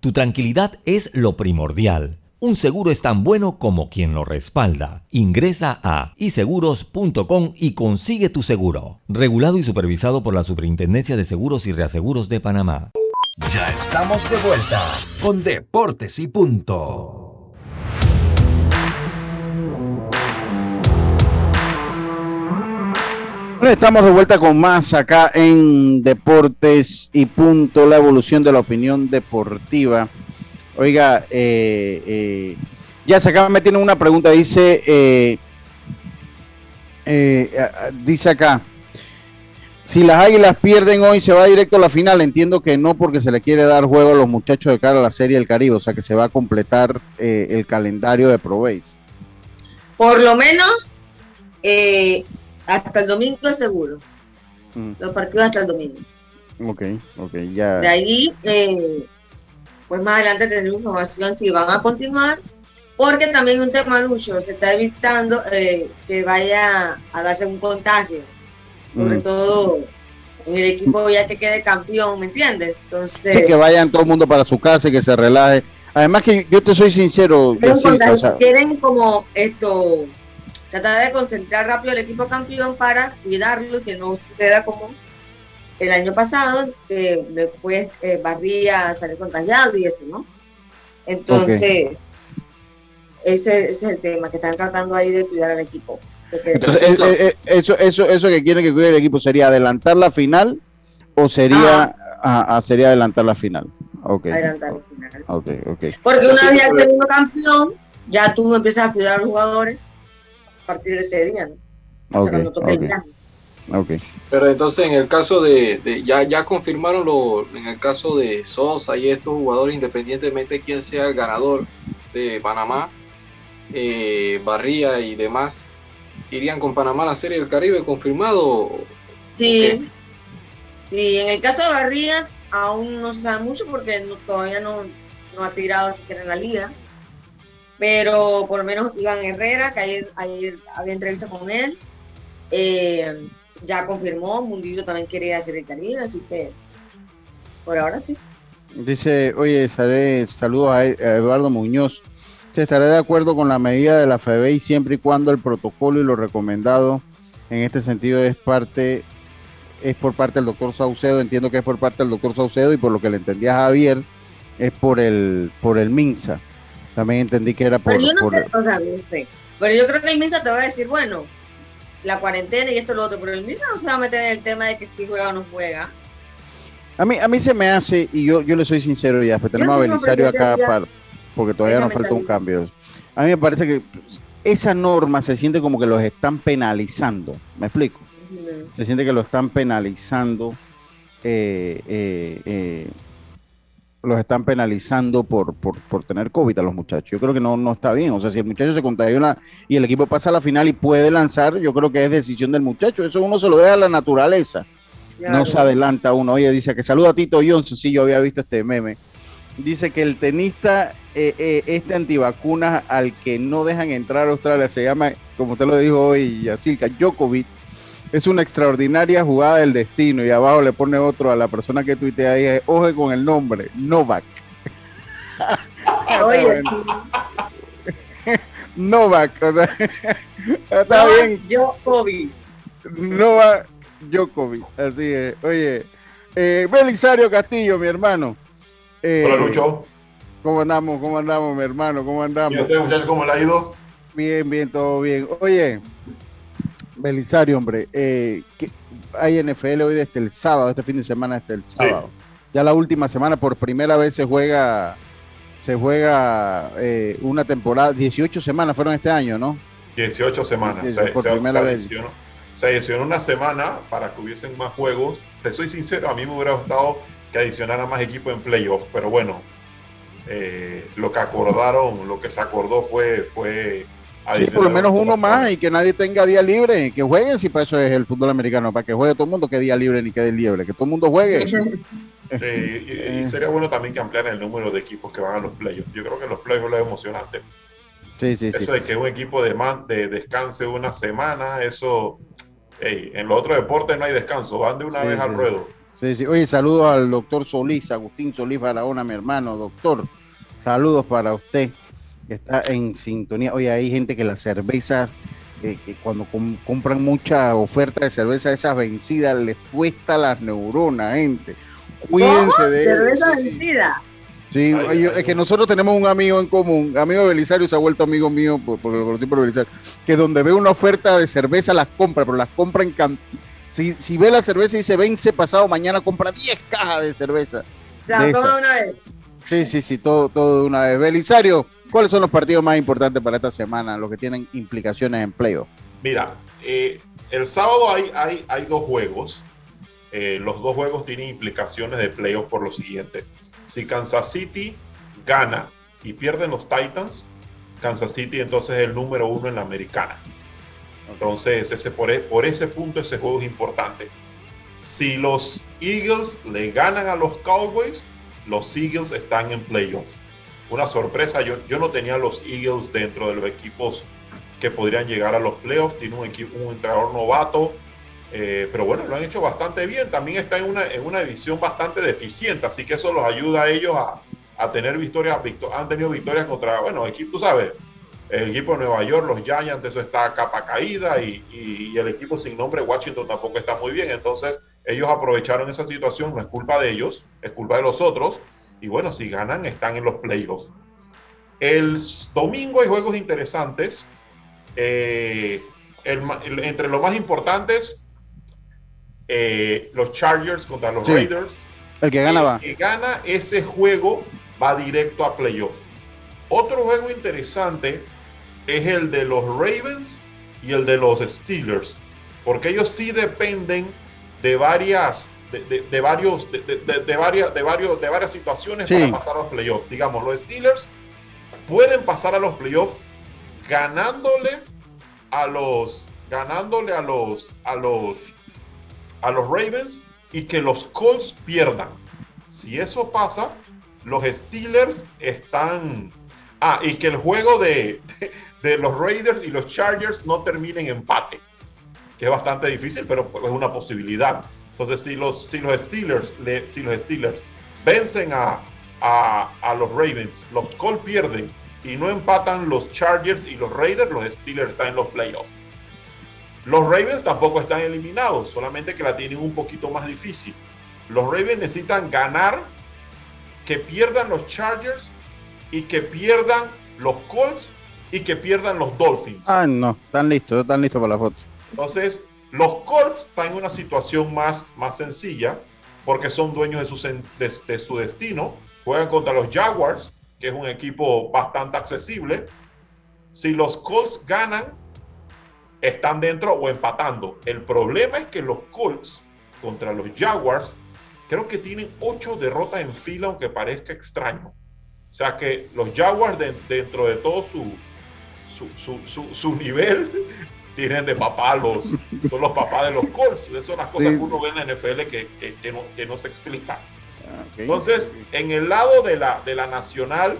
Tu tranquilidad es lo primordial. Un seguro es tan bueno como quien lo respalda. Ingresa a iseguros.com y consigue tu seguro. Regulado y supervisado por la Superintendencia de Seguros y Reaseguros de Panamá. Ya estamos de vuelta con Deportes y Punto. Estamos de vuelta con más acá en Deportes y Punto, la evolución de la opinión deportiva. Oiga, eh, eh, ya se acaba, me tiene una pregunta, dice, eh, dice acá, si las Águilas pierden hoy, ¿se va directo a la final? Entiendo que no, porque se le quiere dar juego a los muchachos de cara a la Serie del Caribe, o sea que se va a completar el calendario de ProBase. Por lo menos, hasta el domingo es seguro. Mm. Los partidos hasta el domingo. Ok, ok, ya. De ahí, eh, pues más adelante tendremos información si van a continuar, porque también un tema, Lucho, se está evitando eh, que vaya a darse un contagio, sobre mm. todo en el equipo ya que quede campeón, ¿me entiendes? Entonces, sí, que vayan todo el mundo para su casa y que se relaje. Además que yo te soy sincero, quieren como esto tratar de concentrar rápido el equipo campeón para cuidarlo y que no suceda como el año pasado, que después eh, Barría salir contagiado y eso, ¿no? Entonces, ese, es el tema, que están tratando ahí de cuidar al equipo. Entonces, eh, eh, eso, eso, eso que quieren que cuide el equipo sería adelantar la final o sería, ah. sería adelantar la final. Okay. Adelantar la final. Okay, okay. Porque una vez ya terminó campeón, ya tú empiezas a cuidar a los jugadores partir de ese día, Pero entonces en el caso de, ya, ya confirmaron lo, en el caso de Sosa y estos jugadores, independientemente de quién sea el ganador de Panamá, eh, Barría y demás, irían con Panamá a la Serie del Caribe confirmado. Sí, sí, en el caso de Barría aún no se sabe mucho porque todavía no, no ha tirado siquiera en la liga pero por lo menos Iván Herrera, que ayer, había entrevista con él, eh, ya confirmó, Mundillo también quería hacer el Caribe, así que por ahora sí. Dice, oye, saludos a Eduardo Muñoz. Se estará de acuerdo con la medida de la FEBEI siempre y cuando el protocolo y lo recomendado en este sentido es parte es por parte del doctor Saucedo, entiendo que es por parte del doctor Saucedo y por lo que le entendía Javier es por el por el MINSA. También entendí que era por... Pero yo no, o sea, no sé. Pero yo creo que el MISA te va a decir, bueno, la cuarentena y esto y lo otro, pero el MISA no se va a meter en el tema de que si juega o no juega. A mí, a mí se me hace, y yo, yo le soy sincero ya, pues tenemos a Belisario acá para, porque todavía nos falta un cambio. A mí me parece que esa norma se siente como que los están penalizando. ¿Me explico? Se siente que lo están penalizando eh, eh, eh, los están penalizando por, por, por, tener COVID a los muchachos. Yo creo que no, no está bien. O sea, si el muchacho se contagia y el equipo pasa a la final y puede lanzar, yo creo que es decisión del muchacho. Eso uno se lo deja a la naturaleza. No se adelanta uno. Oye, dice que saluda a Tito Johnson. Sí, yo había visto este meme. Dice que el tenista, eh, eh, este antivacunas al que no dejan entrar a Australia, se llama, como usted lo dijo hoy, Yacirca, Djokovic es una extraordinaria jugada del destino. Y abajo le pone otro a la persona que tuitea ahí, oje con el nombre, Novak. Oye. Novak, o sea, está bien. Djokovic. Novak Djokovic, así es. Oye, eh, Belisario Castillo, mi hermano. Eh, Hola, Lucho. ¿Cómo andamos? ¿Cómo andamos, mi hermano? ¿Cómo andamos? ¿Cómo le ha ido? Bien, bien, todo bien. Oye, Belisario, hombre, eh, hay NFL hoy desde el sábado, este fin de semana desde el sábado. Ya la última semana, por primera vez se juega, se juega eh, una temporada, 18 semanas fueron este año, ¿no? 18 semanas, se, por primera vez. se adicionó una semana para que hubiesen más juegos. Te soy sincero, a mí me hubiera gustado que adicionara más equipos en playoffs, pero bueno, eh, lo que acordaron, lo que se acordó fue, fue Sí, por lo menos uno más y que nadie tenga día libre, que jueguen, si para eso es el fútbol americano, para que juegue todo el mundo, que día libre ni que día libre, que todo el mundo juegue. y, sería bueno también que ampliaran el número de equipos que van a los playoffs. Yo creo que los playoffs es emocionante. Sí, sí, eso de que un equipo de, man, de descanse una semana, eso, en los otros deportes no hay descanso, van de una vez al ruedo. Sí, sí. Oye, saludos al doctor Solís, Agustín Solís Barahona, mi hermano, doctor. Saludos para usted está en sintonía. Oye, hay gente que la cerveza, eh, que cuando compran mucha oferta de cerveza, esas vencidas, les cuesta las neuronas, gente. Cuídense de ¿Cerveza vencida? Sí, es que nosotros tenemos un amigo en común, amigo Belisario, se ha vuelto amigo mío por, por, por, por Belisario, que donde ve una oferta de cerveza las compra, pero las compra en cantidad. Si, si ve la cerveza y se vence pasado mañana, compra 10 cajas de cerveza. La toma una vez. Sí, sí, sí, todo, todo de una vez. Belisario, ¿Cuáles son los partidos más importantes para esta semana, los que tienen implicaciones en playoff? Mira, eh, el sábado hay, hay, hay dos juegos. Eh, los dos juegos tienen implicaciones de playoff por lo siguiente. Si Kansas City gana y pierden los Titans, Kansas City entonces es el número uno en la americana. Entonces, ese, por, e, por ese punto ese juego es importante. Si los Eagles le ganan a los Cowboys, los Eagles están en playoff una sorpresa. Yo, yo no tenía los Eagles dentro de los equipos que podrían llegar a los playoffs. Tiene un, equipo, un entrenador novato, eh, pero bueno, lo han hecho bastante bien. También está en una, en una división bastante deficiente, así que eso los ayuda a ellos a, a tener victorias. han tenido victorias contra, bueno, equipos, tú sabes, el equipo de Nueva York, los Giants, eso está capa caída y, y, el equipo sin nombre, Washington, tampoco está muy bien. Entonces, ellos aprovecharon esa situación, no es culpa de ellos, es culpa de los otros. Y bueno, si ganan, están en los playoffs. El domingo hay juegos interesantes. Eh, entre los más importantes, eh, los Chargers contra los Raiders. El que gana va. El que gana ese juego va directo a playoffs. Otro juego interesante es el de los Ravens y el de los Steelers, porque ellos sí dependen de varias de, varios, de, varias, de, varios, de varias situaciones para pasar a los playoffs. Digamos, los Steelers pueden pasar a los playoffs ganándole a los ganándole a los a los a los Ravens y que los Colts pierdan. Si eso pasa, los Steelers están ah y que el juego de, de, los Raiders y los Chargers no termine en empate, que es bastante difícil, pero es una posibilidad. Entonces, si los, si los Steelers, si los Steelers vencen a, a, los Ravens, los Colts pierden y no empatan los Chargers y los Raiders, los Steelers están en los playoffs. Los Ravens tampoco están eliminados, solamente que la tienen un poquito más difícil. Los Ravens necesitan ganar, que pierdan los Chargers y que pierdan los Colts y que pierdan los Dolphins. Ah, no, están listos, están listos para la foto. Entonces, los Colts están en una situación más, más sencilla porque son dueños de su, de, su destino. Juegan contra los Jaguars, que es un equipo bastante accesible. Si los Colts ganan, están dentro o empatando. El problema es que los Colts contra los Jaguars creo que tienen ocho derrotas en fila, aunque parezca extraño. O sea que los Jaguars, dentro de todo su, su, nivel, tienen de papá los, son los papás de los Colts. Esas son las cosas que uno ve en la NFL que, que, no, que no, se explica. Ah, Entonces, en el lado de la, de la nacional,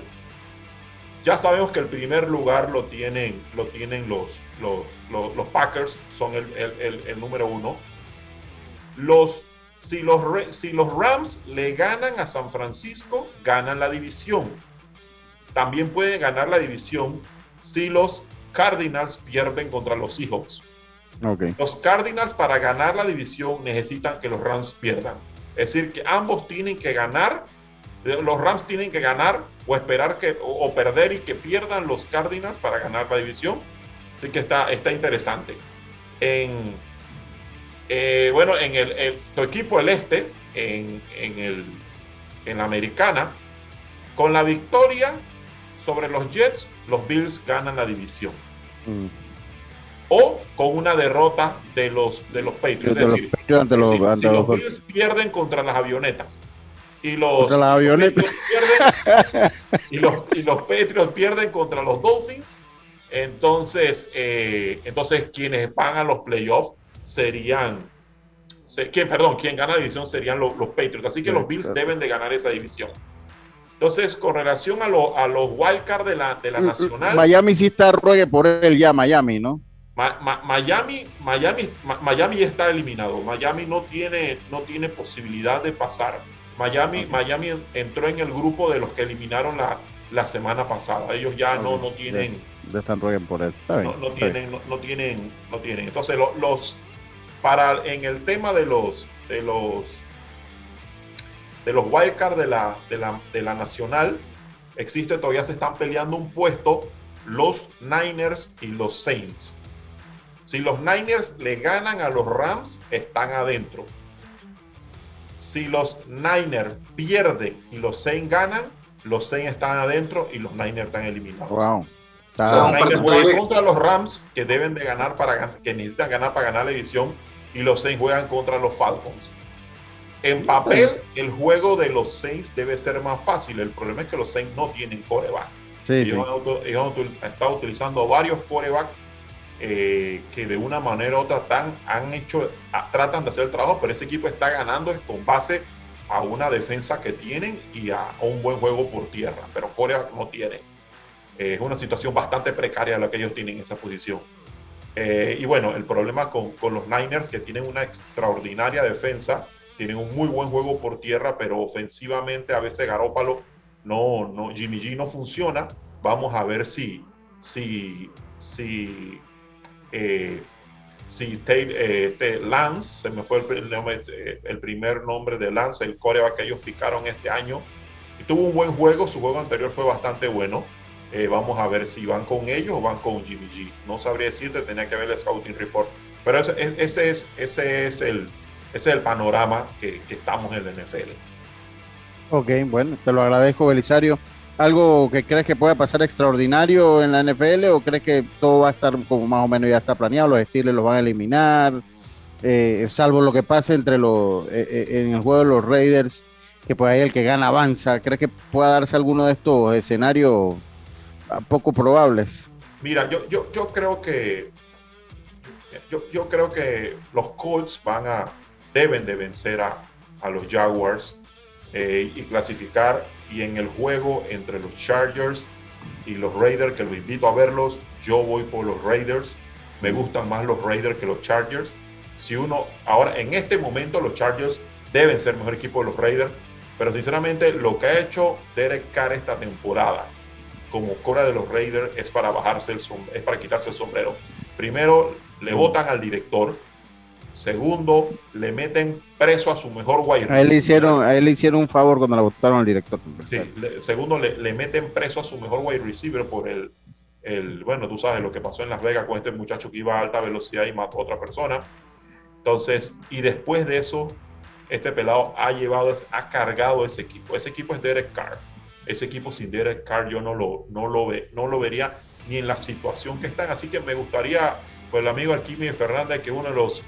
ya sabemos que el primer lugar lo tienen, lo tienen los, los, los, Packers, son el, el, el, número uno. Los, si, los, si los Rams le ganan a San Francisco, ganan la división. También pueden ganar la división si los Cardinals pierden contra los Seahawks. Los Cardinals para ganar la división necesitan que los Rams pierdan. Es decir, que ambos tienen que ganar. Los Rams tienen que ganar o esperar que o, perder y que pierdan los Cardinals para ganar la división. Así que está, está interesante. En, eh, bueno, en el, tu equipo el este, en, en, el, en la americana, con la victoria sobre los Jets, los Bills ganan la división. Mm. O con una derrota de los, de los Patriots. Es decir, los, Bills pierden contra las avionetas y los, avionetas. Pierden, y, los, y los Patriots pierden contra los Dolphins, entonces, eh, entonces quienes a los playoffs serían, quien, perdón, quien gana la división serían los, los Patriots. Así que los Bills deben de ganar esa división. Entonces, con relación a, a los wildcards de la, de la mm, mm, Nacional. Miami sí está ruegue por él ya, Miami, ¿no? Miami, Miami, Miami ya está eliminado. Miami no tiene, no tiene posibilidad de pasar. Miami, Miami entró en el grupo de los que eliminaron la, la semana pasada. Ellos ya no, no tienen. De, están rueguen por él. no, tienen, no, tienen, no tienen. Entonces, los, para en el tema de los, de los de los wildcards de la, de, la, de la nacional, existe, todavía se están peleando un puesto los Niners y los Saints. Si los Niners le ganan a los Rams, están adentro. Si los Niners pierden y los Saints ganan, los Saints están adentro y los Niners están eliminados. Wow. Los Niners juegan contra los Rams, que deben de ganar para que necesitan ganar para ganar la división, y los Saints juegan contra los Falcons. En papel, el juego de los Saints debe ser más fácil. El problema es que los Saints no tienen coreback. Sí, ellos, Han, estado utilizando varios coreback eh, que de una manera u otra tan, han hecho, tratan de hacer el trabajo, pero ese equipo está ganando con base a una defensa que tienen y a, un buen juego por tierra, pero coreback no tiene. es una situación bastante precaria la que ellos tienen en esa posición. Eh, y bueno, el problema con, con los Niners que tienen una extraordinaria defensa tienen un muy buen juego por tierra, pero ofensivamente a veces Garópalo no, no, Jimmy G no funciona. Vamos a ver si, si, si, eh, si eh, este Lance, se me fue el, eh, el, primer nombre de Lance, el coreback que ellos picaron este año, y tuvo un buen juego, su juego anterior fue bastante bueno. vamos a ver si van con ellos o van con Jimmy G. No sabría decirte, tenía que ver el scouting report. Pero ese, ese es, ese es el, ese es el panorama que, estamos en la NFL. Ok, bueno, te lo agradezco, Belisario. ¿Algo que crees que pueda pasar extraordinario en la NFL o crees que todo va a estar como más o menos ya está planeado? Los estilos los van a eliminar, eh, salvo lo que pase entre los eh, eh, en el juego de los Raiders, que pues ahí el que gana avanza. ¿Crees que pueda darse alguno de estos escenarios poco probables? Mira, yo, yo, yo creo que yo, yo creo que los Colts van a deben de vencer a, los Jaguars eh, y clasificar. Y en el juego entre los Chargers y los Raiders, que los invito a verlos, yo voy por los Raiders. Me gustan más los Raiders que los Chargers. Si uno, ahora en este momento los Chargers deben ser mejor equipo de los Raiders, pero sinceramente lo que ha hecho Derek Carr esta temporada como cora de los Raiders es para bajarse el es para quitarse el sombrero. Primero le votan al director, Segundo, le meten preso a su mejor wide A él le hicieron, a él le hicieron un favor cuando le votaron al director. Sí, segundo, le, meten preso a su mejor wide receiver por el, el, bueno, tú sabes lo que pasó en Las Vegas con este muchacho que iba a alta velocidad y mató a otra persona. Entonces, y después de eso, este pelado ha llevado, ha cargado ese equipo. Ese equipo es Derek Carr. Ese equipo sin Derek Carr yo no lo, no lo, ve, no lo vería ni en la situación que están. Así que me gustaría, pues el amigo Alquimi Fernández, que uno de los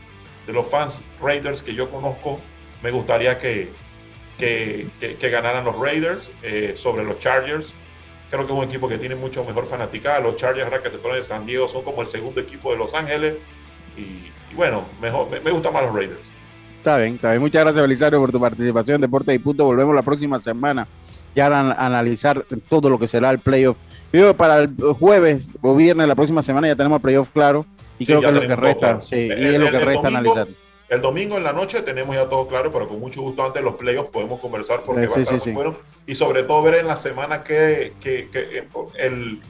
de los fans Raiders que yo conozco, me gustaría que, que, que, ganaran los Raiders eh, sobre los Chargers. Creo que es un equipo que tiene mucho mejor fanaticada. Los Chargers, ahora que se fueron de San Diego, son como el segundo equipo de Los Ángeles. Y, bueno, mejor, me, me gustan más los Raiders. Está bien, está bien. Muchas gracias, Belisario, por tu participación en Deportes y Punto. Volvemos la próxima semana ya a analizar todo lo que será el playoff. Yo para el jueves o viernes la próxima semana ya tenemos el playoff claro y creo que es lo que resta, sí, y es lo que resta analizar. El domingo en la noche tenemos ya todo claro, pero con mucho gusto antes de los playoffs podemos conversar porque va a estar bueno. Y sobre todo ver en la semana que, que, que eh, el,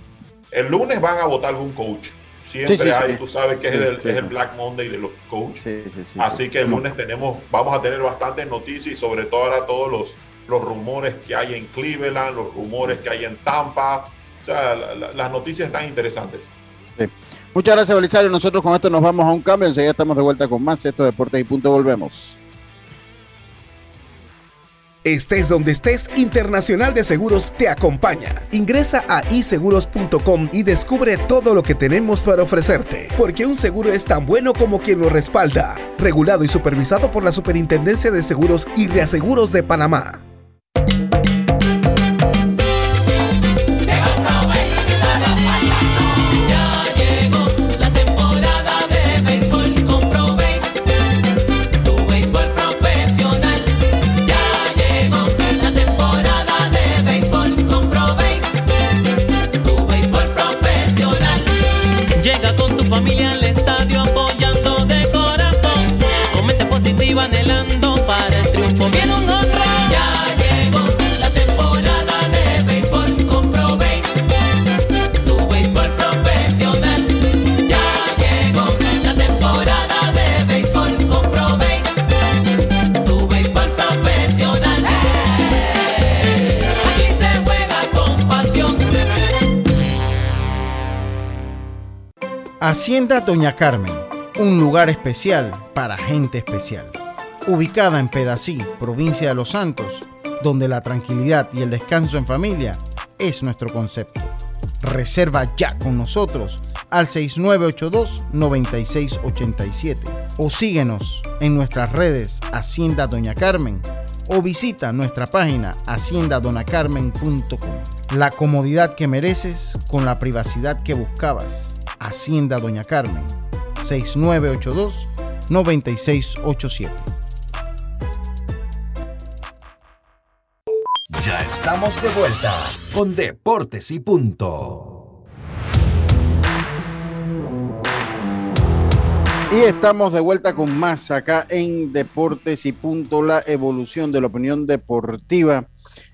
el, lunes van a votar algún coach. Siempre hay, tú sabes que es, el, es, el, Black Monday de los coaches. Así que el lunes tenemos, vamos a tener bastantes noticias y sobre todo ahora todos los, los rumores que hay en Cleveland, los rumores que hay en Tampa. O sea, las noticias están interesantes. Muchas gracias, Belisario. Nosotros con esto nos vamos a un cambio. Enseguida estamos de vuelta con más. Esto Deportes y Punto. Volvemos. Estés donde estés, Internacional de Seguros te acompaña. Ingresa a iseguros.com y descubre todo lo que tenemos para ofrecerte, porque un seguro es tan bueno como quien lo respalda. Regulado y supervisado por la Superintendencia de Seguros y Reaseguros de Panamá. Hacienda Doña Carmen, un lugar especial para gente especial. Ubicada en Pedací, provincia de Los Santos, donde la tranquilidad y el descanso en familia es nuestro concepto. Reserva ya con nosotros al 6982-9687 o síguenos en nuestras redes Hacienda Doña Carmen o visita nuestra página haciendadonacarmen.com. La comodidad que mereces con la privacidad que buscabas. Hacienda Doña Carmen, 6982-9687. Ya estamos de vuelta con Deportes y Punto. Y estamos de vuelta con más acá en Deportes y Punto, la evolución de la opinión deportiva.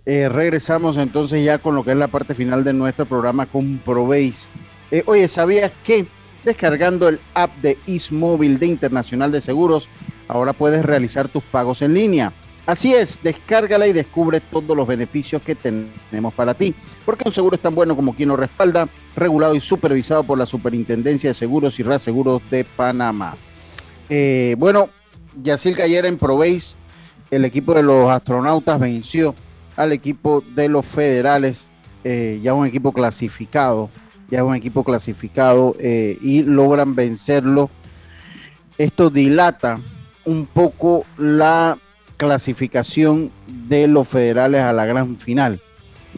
Eh, regresamos entonces ya con lo que es la parte final de nuestro programa Comprobéis eh, oye, ¿sabías que descargando el app de Ismóvil de Internacional de Seguros, ahora puedes realizar tus pagos en línea? Así es, descárgala y descubre todos los beneficios que tenemos para ti. Porque un seguro es tan bueno como quien lo respalda, regulado y supervisado por la Superintendencia de Seguros y Reaseguros de Panamá. Eh, bueno, Yacil ayer en Proveis, el equipo de los astronautas venció al equipo de los federales, eh, ya un equipo clasificado ya un equipo clasificado eh, y logran vencerlo. Esto dilata un poco la clasificación de los federales a la gran final.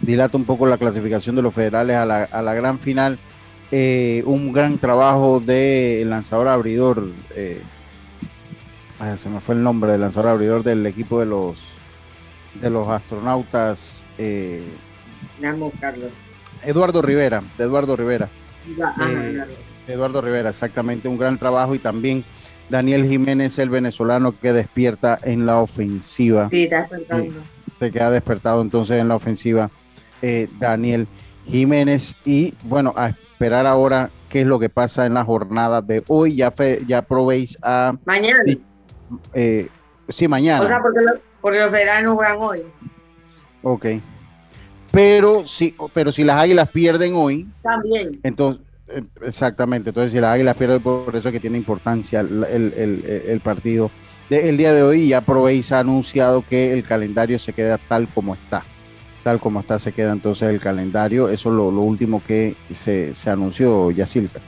Dilata un poco la clasificación de los federales a la, gran final. Eh, un gran trabajo de lanzador abridor. Eh, se me fue el nombre del lanzador abridor del equipo de los de los astronautas. Eh, Carlos. Eduardo Rivera, de Eduardo Rivera. Eduardo Rivera, exactamente, un gran trabajo y también Daniel Jiménez, el venezolano que despierta en la ofensiva. Sí, está despertando. se queda despertado entonces en la ofensiva eh, Daniel Jiménez y bueno, a esperar ahora qué es lo que pasa en la jornada de hoy. Ya, ya probéis a... Mañana. Eh, sí, mañana. O sea, porque, porque los federales no juegan hoy. Ok. Pero si, pero si las águilas pierden hoy, también. Entonces, eh, exactamente. Entonces, si las águilas pierden, por eso es que tiene importancia el, partido. el día de hoy ya Proveis ha anunciado que el calendario se queda tal como está. Tal como está, se queda entonces el calendario. Eso es lo, último que se, se anunció, Yacilca.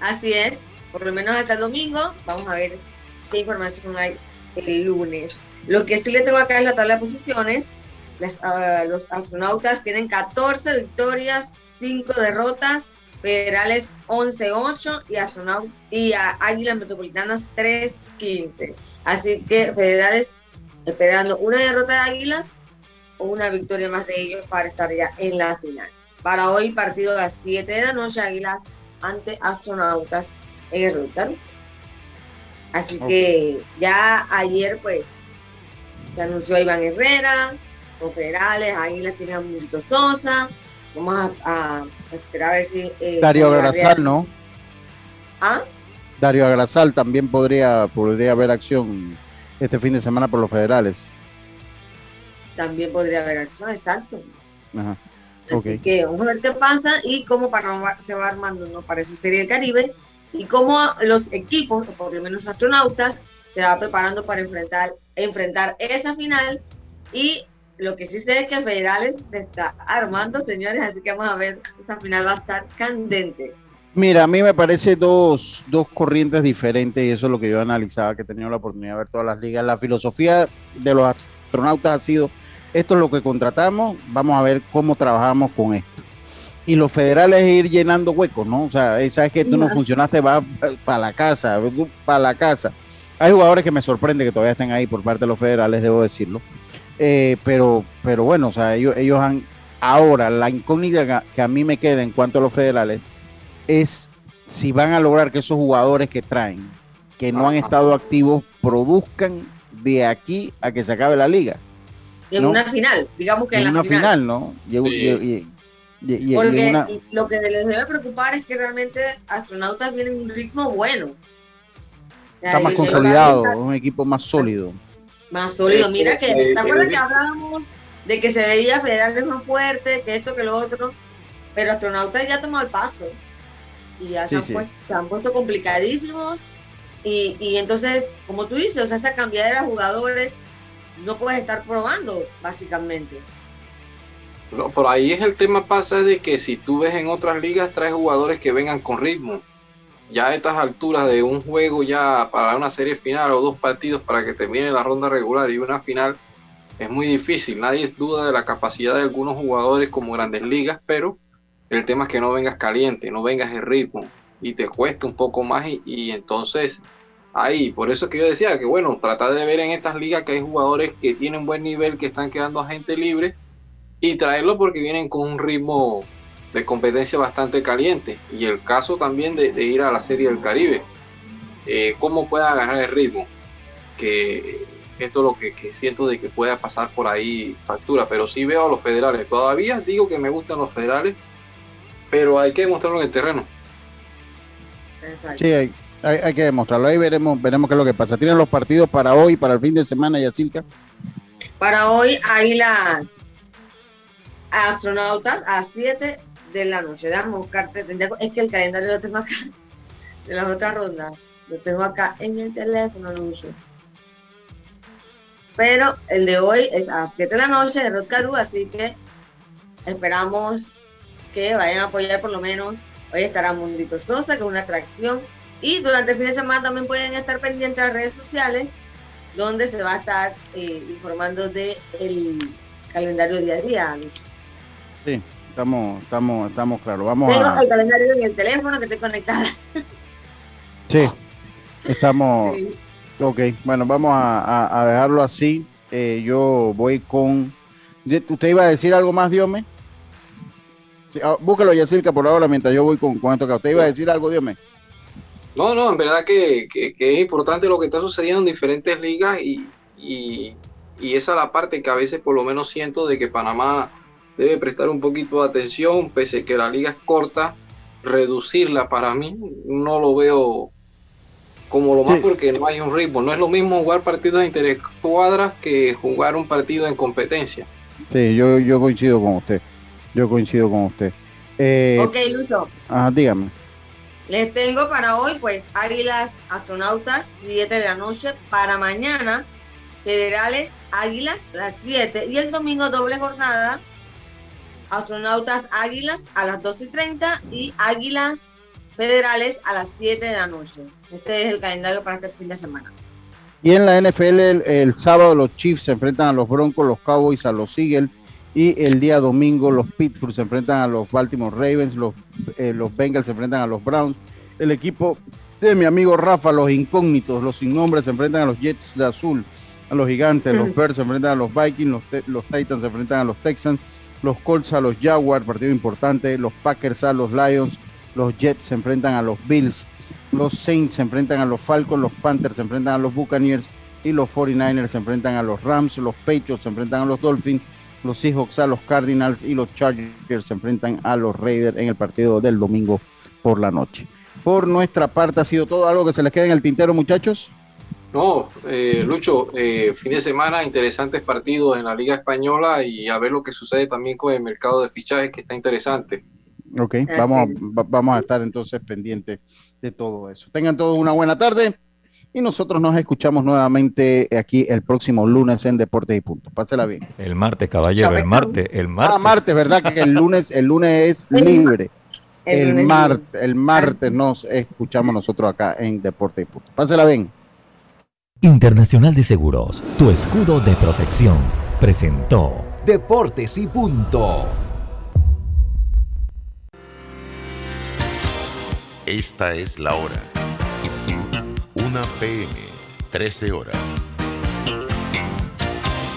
Así es, por lo menos hasta el domingo. Vamos a ver qué información hay el lunes. Lo que sí le tengo acá es la tabla de posiciones. Ah, los astronautas tienen 14 victorias, 5 derrotas, federales 11-8 y, astronaut y Águilas Metropolitanas 3-15. Así que federales esperando una derrota de Águilas o una victoria más de ellos para estar ya en la final. Para hoy partido a las 7 de la noche Águilas ante Astronautas en el Router. Así que ya ayer pues se anunció Iván Herrera, con federales, Águilas tiene a Mundito Sosa, vamos a, esperar a ver si... Eh, Darío Agrasal, ¿no? ¿Ah? Darío Agrasal también podría, podría haber acción este fin de semana por los federales. También podría haber acción, exacto. Ajá. Así que vamos a ver qué pasa y cómo para, se va armando ¿no? para esa serie del Caribe y cómo los equipos, o por lo menos astronautas, se va preparando para enfrentar, enfrentar esa final. Y lo que sí sé es que Federales se está armando, señores, así que vamos a ver, esa final va a estar candente. Mira, a mí me parece dos, dos corrientes diferentes y eso es lo que yo analizaba, que he tenido la oportunidad de ver todas las ligas. La filosofía de los astronautas ha sido, esto es lo que contratamos, vamos a ver cómo trabajamos con esto y los federales ir llenando huecos, ¿no? O sea, sabes que tú no funcionaste, va para la casa, para la casa. Hay jugadores que me sorprende que todavía estén ahí por parte de los federales, debo decirlo. Eh, pero, pero bueno, o sea, ellos, ellos han. Ahora, la incógnita que a mí me queda en cuanto a los federales es si van a lograr que esos jugadores que traen, que no han estado activos, produzcan de aquí a que se acabe la liga. En una final, digamos que en, la una final, ¿no? porque lo que les debe preocupar es que realmente astronautas vienen en un ritmo bueno. Está más consolidado, un equipo más sólido. Más sólido. Mira que, ¿te acuerdas que hablábamos de que se veía federales más fuerte, que esto, que lo otro? Pero astronautas ya tomó el paso. Y ya se, han puesto, complicadísimos. Y, y entonces, como tú dices, o sea, esa cambiadera de jugadores no puedes estar probando, básicamente. No, por ahí es el tema pasa de que si tú ves en otras ligas traes jugadores que vengan con ritmo. Ya a estas alturas de un juego ya para una serie final o dos partidos para que termine la ronda regular y una final es muy difícil. Nadie duda de la capacidad de algunos jugadores como grandes ligas, pero el tema es que no vengas caliente, no vengas de ritmo y te cuesta un poco más y, y entonces ahí, por eso es que yo decía que bueno, tratar de ver en estas ligas que hay jugadores que tienen buen nivel, que están quedando a gente libre y traerlo porque vienen con un ritmo de competencia bastante caliente. Y el caso también de, ir a la Serie del Caribe. Eh, ¿Cómo puede agarrar el ritmo? Que esto es lo que, siento de que pueda pasar por ahí factura. Pero sí veo a los federales. Todavía digo que me gustan los federales, pero hay que demostrarlo en el terreno. Sí, hay, hay, que demostrarlo. Ahí veremos, veremos qué es lo que pasa. ¿Tienen los partidos para hoy, para el fin de semana, Yacirca? Para hoy hay las astronautas a las 7 de la noche. Déjame buscarte. Es que el calendario lo tengo acá. De las otras rondas. Lo tengo acá en el teléfono, Lucho. Pero el de hoy es a las 7 de la noche de Rod Caru, así que esperamos que vayan a apoyar por lo menos. Hoy estará Mundito Sosa, que es una atracción. Y durante el fin de semana también pueden estar pendientes a las redes sociales, donde se va a estar eh, informando del el calendario día a día. Sí, estamos, estamos, estamos claros. Vamos Tengo el calendario en el teléfono que estoy conectada. Sí, estamos. Ok, bueno, vamos a, dejarlo así. Eh, yo voy con. ¿Usted iba a decir algo más, Diome? Sí, ah, búsquelo, Yacirca, por ahora, mientras yo voy con, con esto que usted iba a decir algo, Diome. No, no, en verdad que, es importante lo que está sucediendo en diferentes ligas y, y, y esa es la parte que a veces por lo menos siento de que Panamá debe prestar un poquito de atención, pese a que la liga es corta, reducirla para mí no lo veo como lo más porque no hay un ritmo. No es lo mismo jugar partidos de interescuadras que jugar un partido en competencia. Sí, yo, yo coincido con usted. Yo coincido con usted. Eh, ok, Luso. Ajá, dígame. Les tengo para hoy, pues, Águilas Astronautas, 7 de la noche. Para mañana, Federales Águilas, las 7. Y el domingo, doble jornada, Astronautas Águilas a las 2 y 30 y Águilas Federales a las 7 de la noche. Este es el calendario para este fin de semana. Y en la NFL, el, sábado los Chiefs se enfrentan a los Broncos, los Cowboys a los Eagles. Y el día domingo los Pittsburgh se enfrentan a los Baltimore Ravens, los, eh, los Bengals se enfrentan a los Browns. El equipo de mi amigo Rafa, los incógnitos, los sin nombre, se enfrentan a los Jets de Azul, a los Gigantes, los Bears se enfrentan a los Vikings, los, los Titans se enfrentan a los Texans, los Colts a los Jaguars, partido importante, los Packers a los Lions, los Jets se enfrentan a los Bills, los Saints se enfrentan a los Falcons, los Panthers se enfrentan a los Buccaneers y los 49ers se enfrentan a los Rams, los Patriots se enfrentan a los Dolphins, los Seahawks a los Cardinals y los Chargers se enfrentan a los Raiders en el partido del domingo por la noche. Por nuestra parte ha sido todo algo que se les queda en el tintero, muchachos. No, eh, Lucho, eh, fin de semana, interesantes partidos en la Liga Española y a ver lo que sucede también con el mercado de fichajes que está interesante. Ok, vamos, vamos a estar entonces pendientes de todo eso. Tengan todos una buena tarde y nosotros nos escuchamos nuevamente aquí el próximo lunes en Deportes y Punto. Pásela bien. El martes, caballero, el martes, el martes. Ah, martes, ¿verdad? Que el lunes, el lunes es libre. El, martes, el martes nos escuchamos nosotros acá en Deportes y Punto. Pásela bien. Internacional de Seguros, tu escudo de protección, presentó Deportes y Punto. Esta es la hora. Una PM, 13 horas.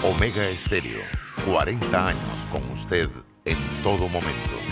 Omega Estéreo, 40 años con usted en todo momento.